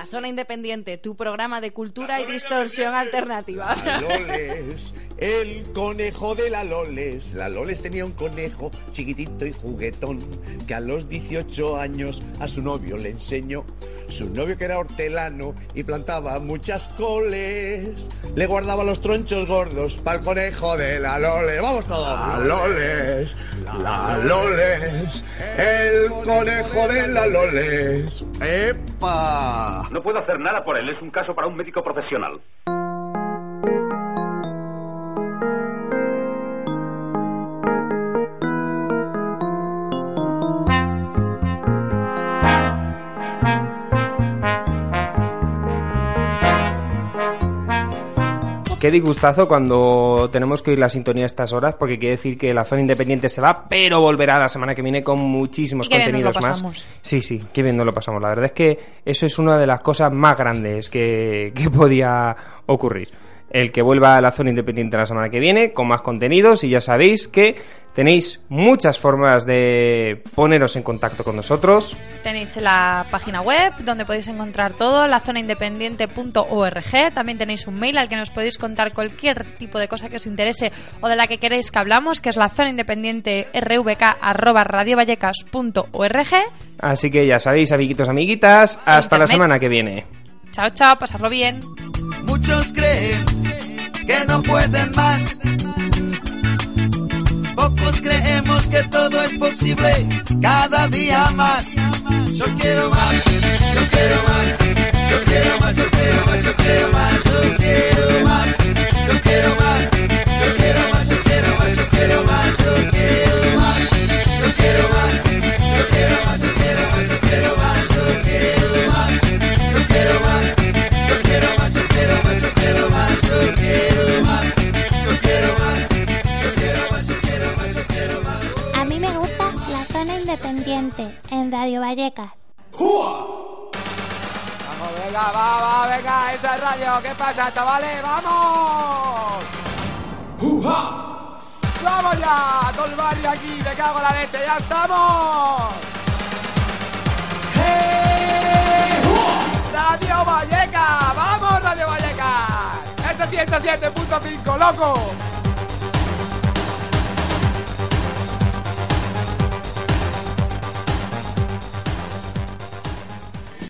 Zona Independiente, tu programa de cultura y distorsión alternativa. La Loles, el conejo de la Loles. La Loles tenía un conejo chiquitito y juguetón que a los 18 años a su novio le enseñó. Su novio que era hortelano y plantaba muchas coles. Le guardaba los tronchos gordos para el conejo de la Loles. ¡Vamos todos! La Loles, la Loles, el conejo de la Loles. ¡Epa! No puedo hacer nada por él, es un caso para un médico profesional. Qué disgustazo cuando tenemos que oír la sintonía a estas horas, porque quiere decir que la zona independiente se va, pero volverá la semana que viene con muchísimos qué bien nos lo contenidos más. Sí, sí, qué bien nos lo pasamos. La verdad es que eso es una de las cosas más grandes que, que podía ocurrir. El que vuelva a la zona independiente la semana que viene con más contenidos y ya sabéis que tenéis muchas formas de poneros en contacto con nosotros. Tenéis la página web donde podéis encontrar todo, la zonaindependiente.org. También tenéis un mail al que nos podéis contar cualquier tipo de cosa que os interese o de la que queréis que hablamos, que es la zona independiente rvk@radiovallecas.org. Así que ya sabéis, amiguitos, amiguitas, hasta la semana que viene. Chao, chao, pasarlo bien. Muchos creen que no pueden más. Pocos creemos que todo es posible cada día más. Yo quiero más, yo quiero más, yo quiero más, yo quiero más, yo quiero más, yo quiero más, yo quiero más, yo quiero más, yo quiero más, yo quiero más, yo quiero más, en Radio Vallecas. Vamos, venga, va, va, venga, esa es radio. ¿Qué pasa, chavales? ¡Vamos! ¡Vamos ya! Todo el barrio aquí, me cago en la leche, ya estamos. ¡Hey! ¡Radio Valleca! ¡Vamos, Radio Vallecas! ¡Ese 107.5, loco!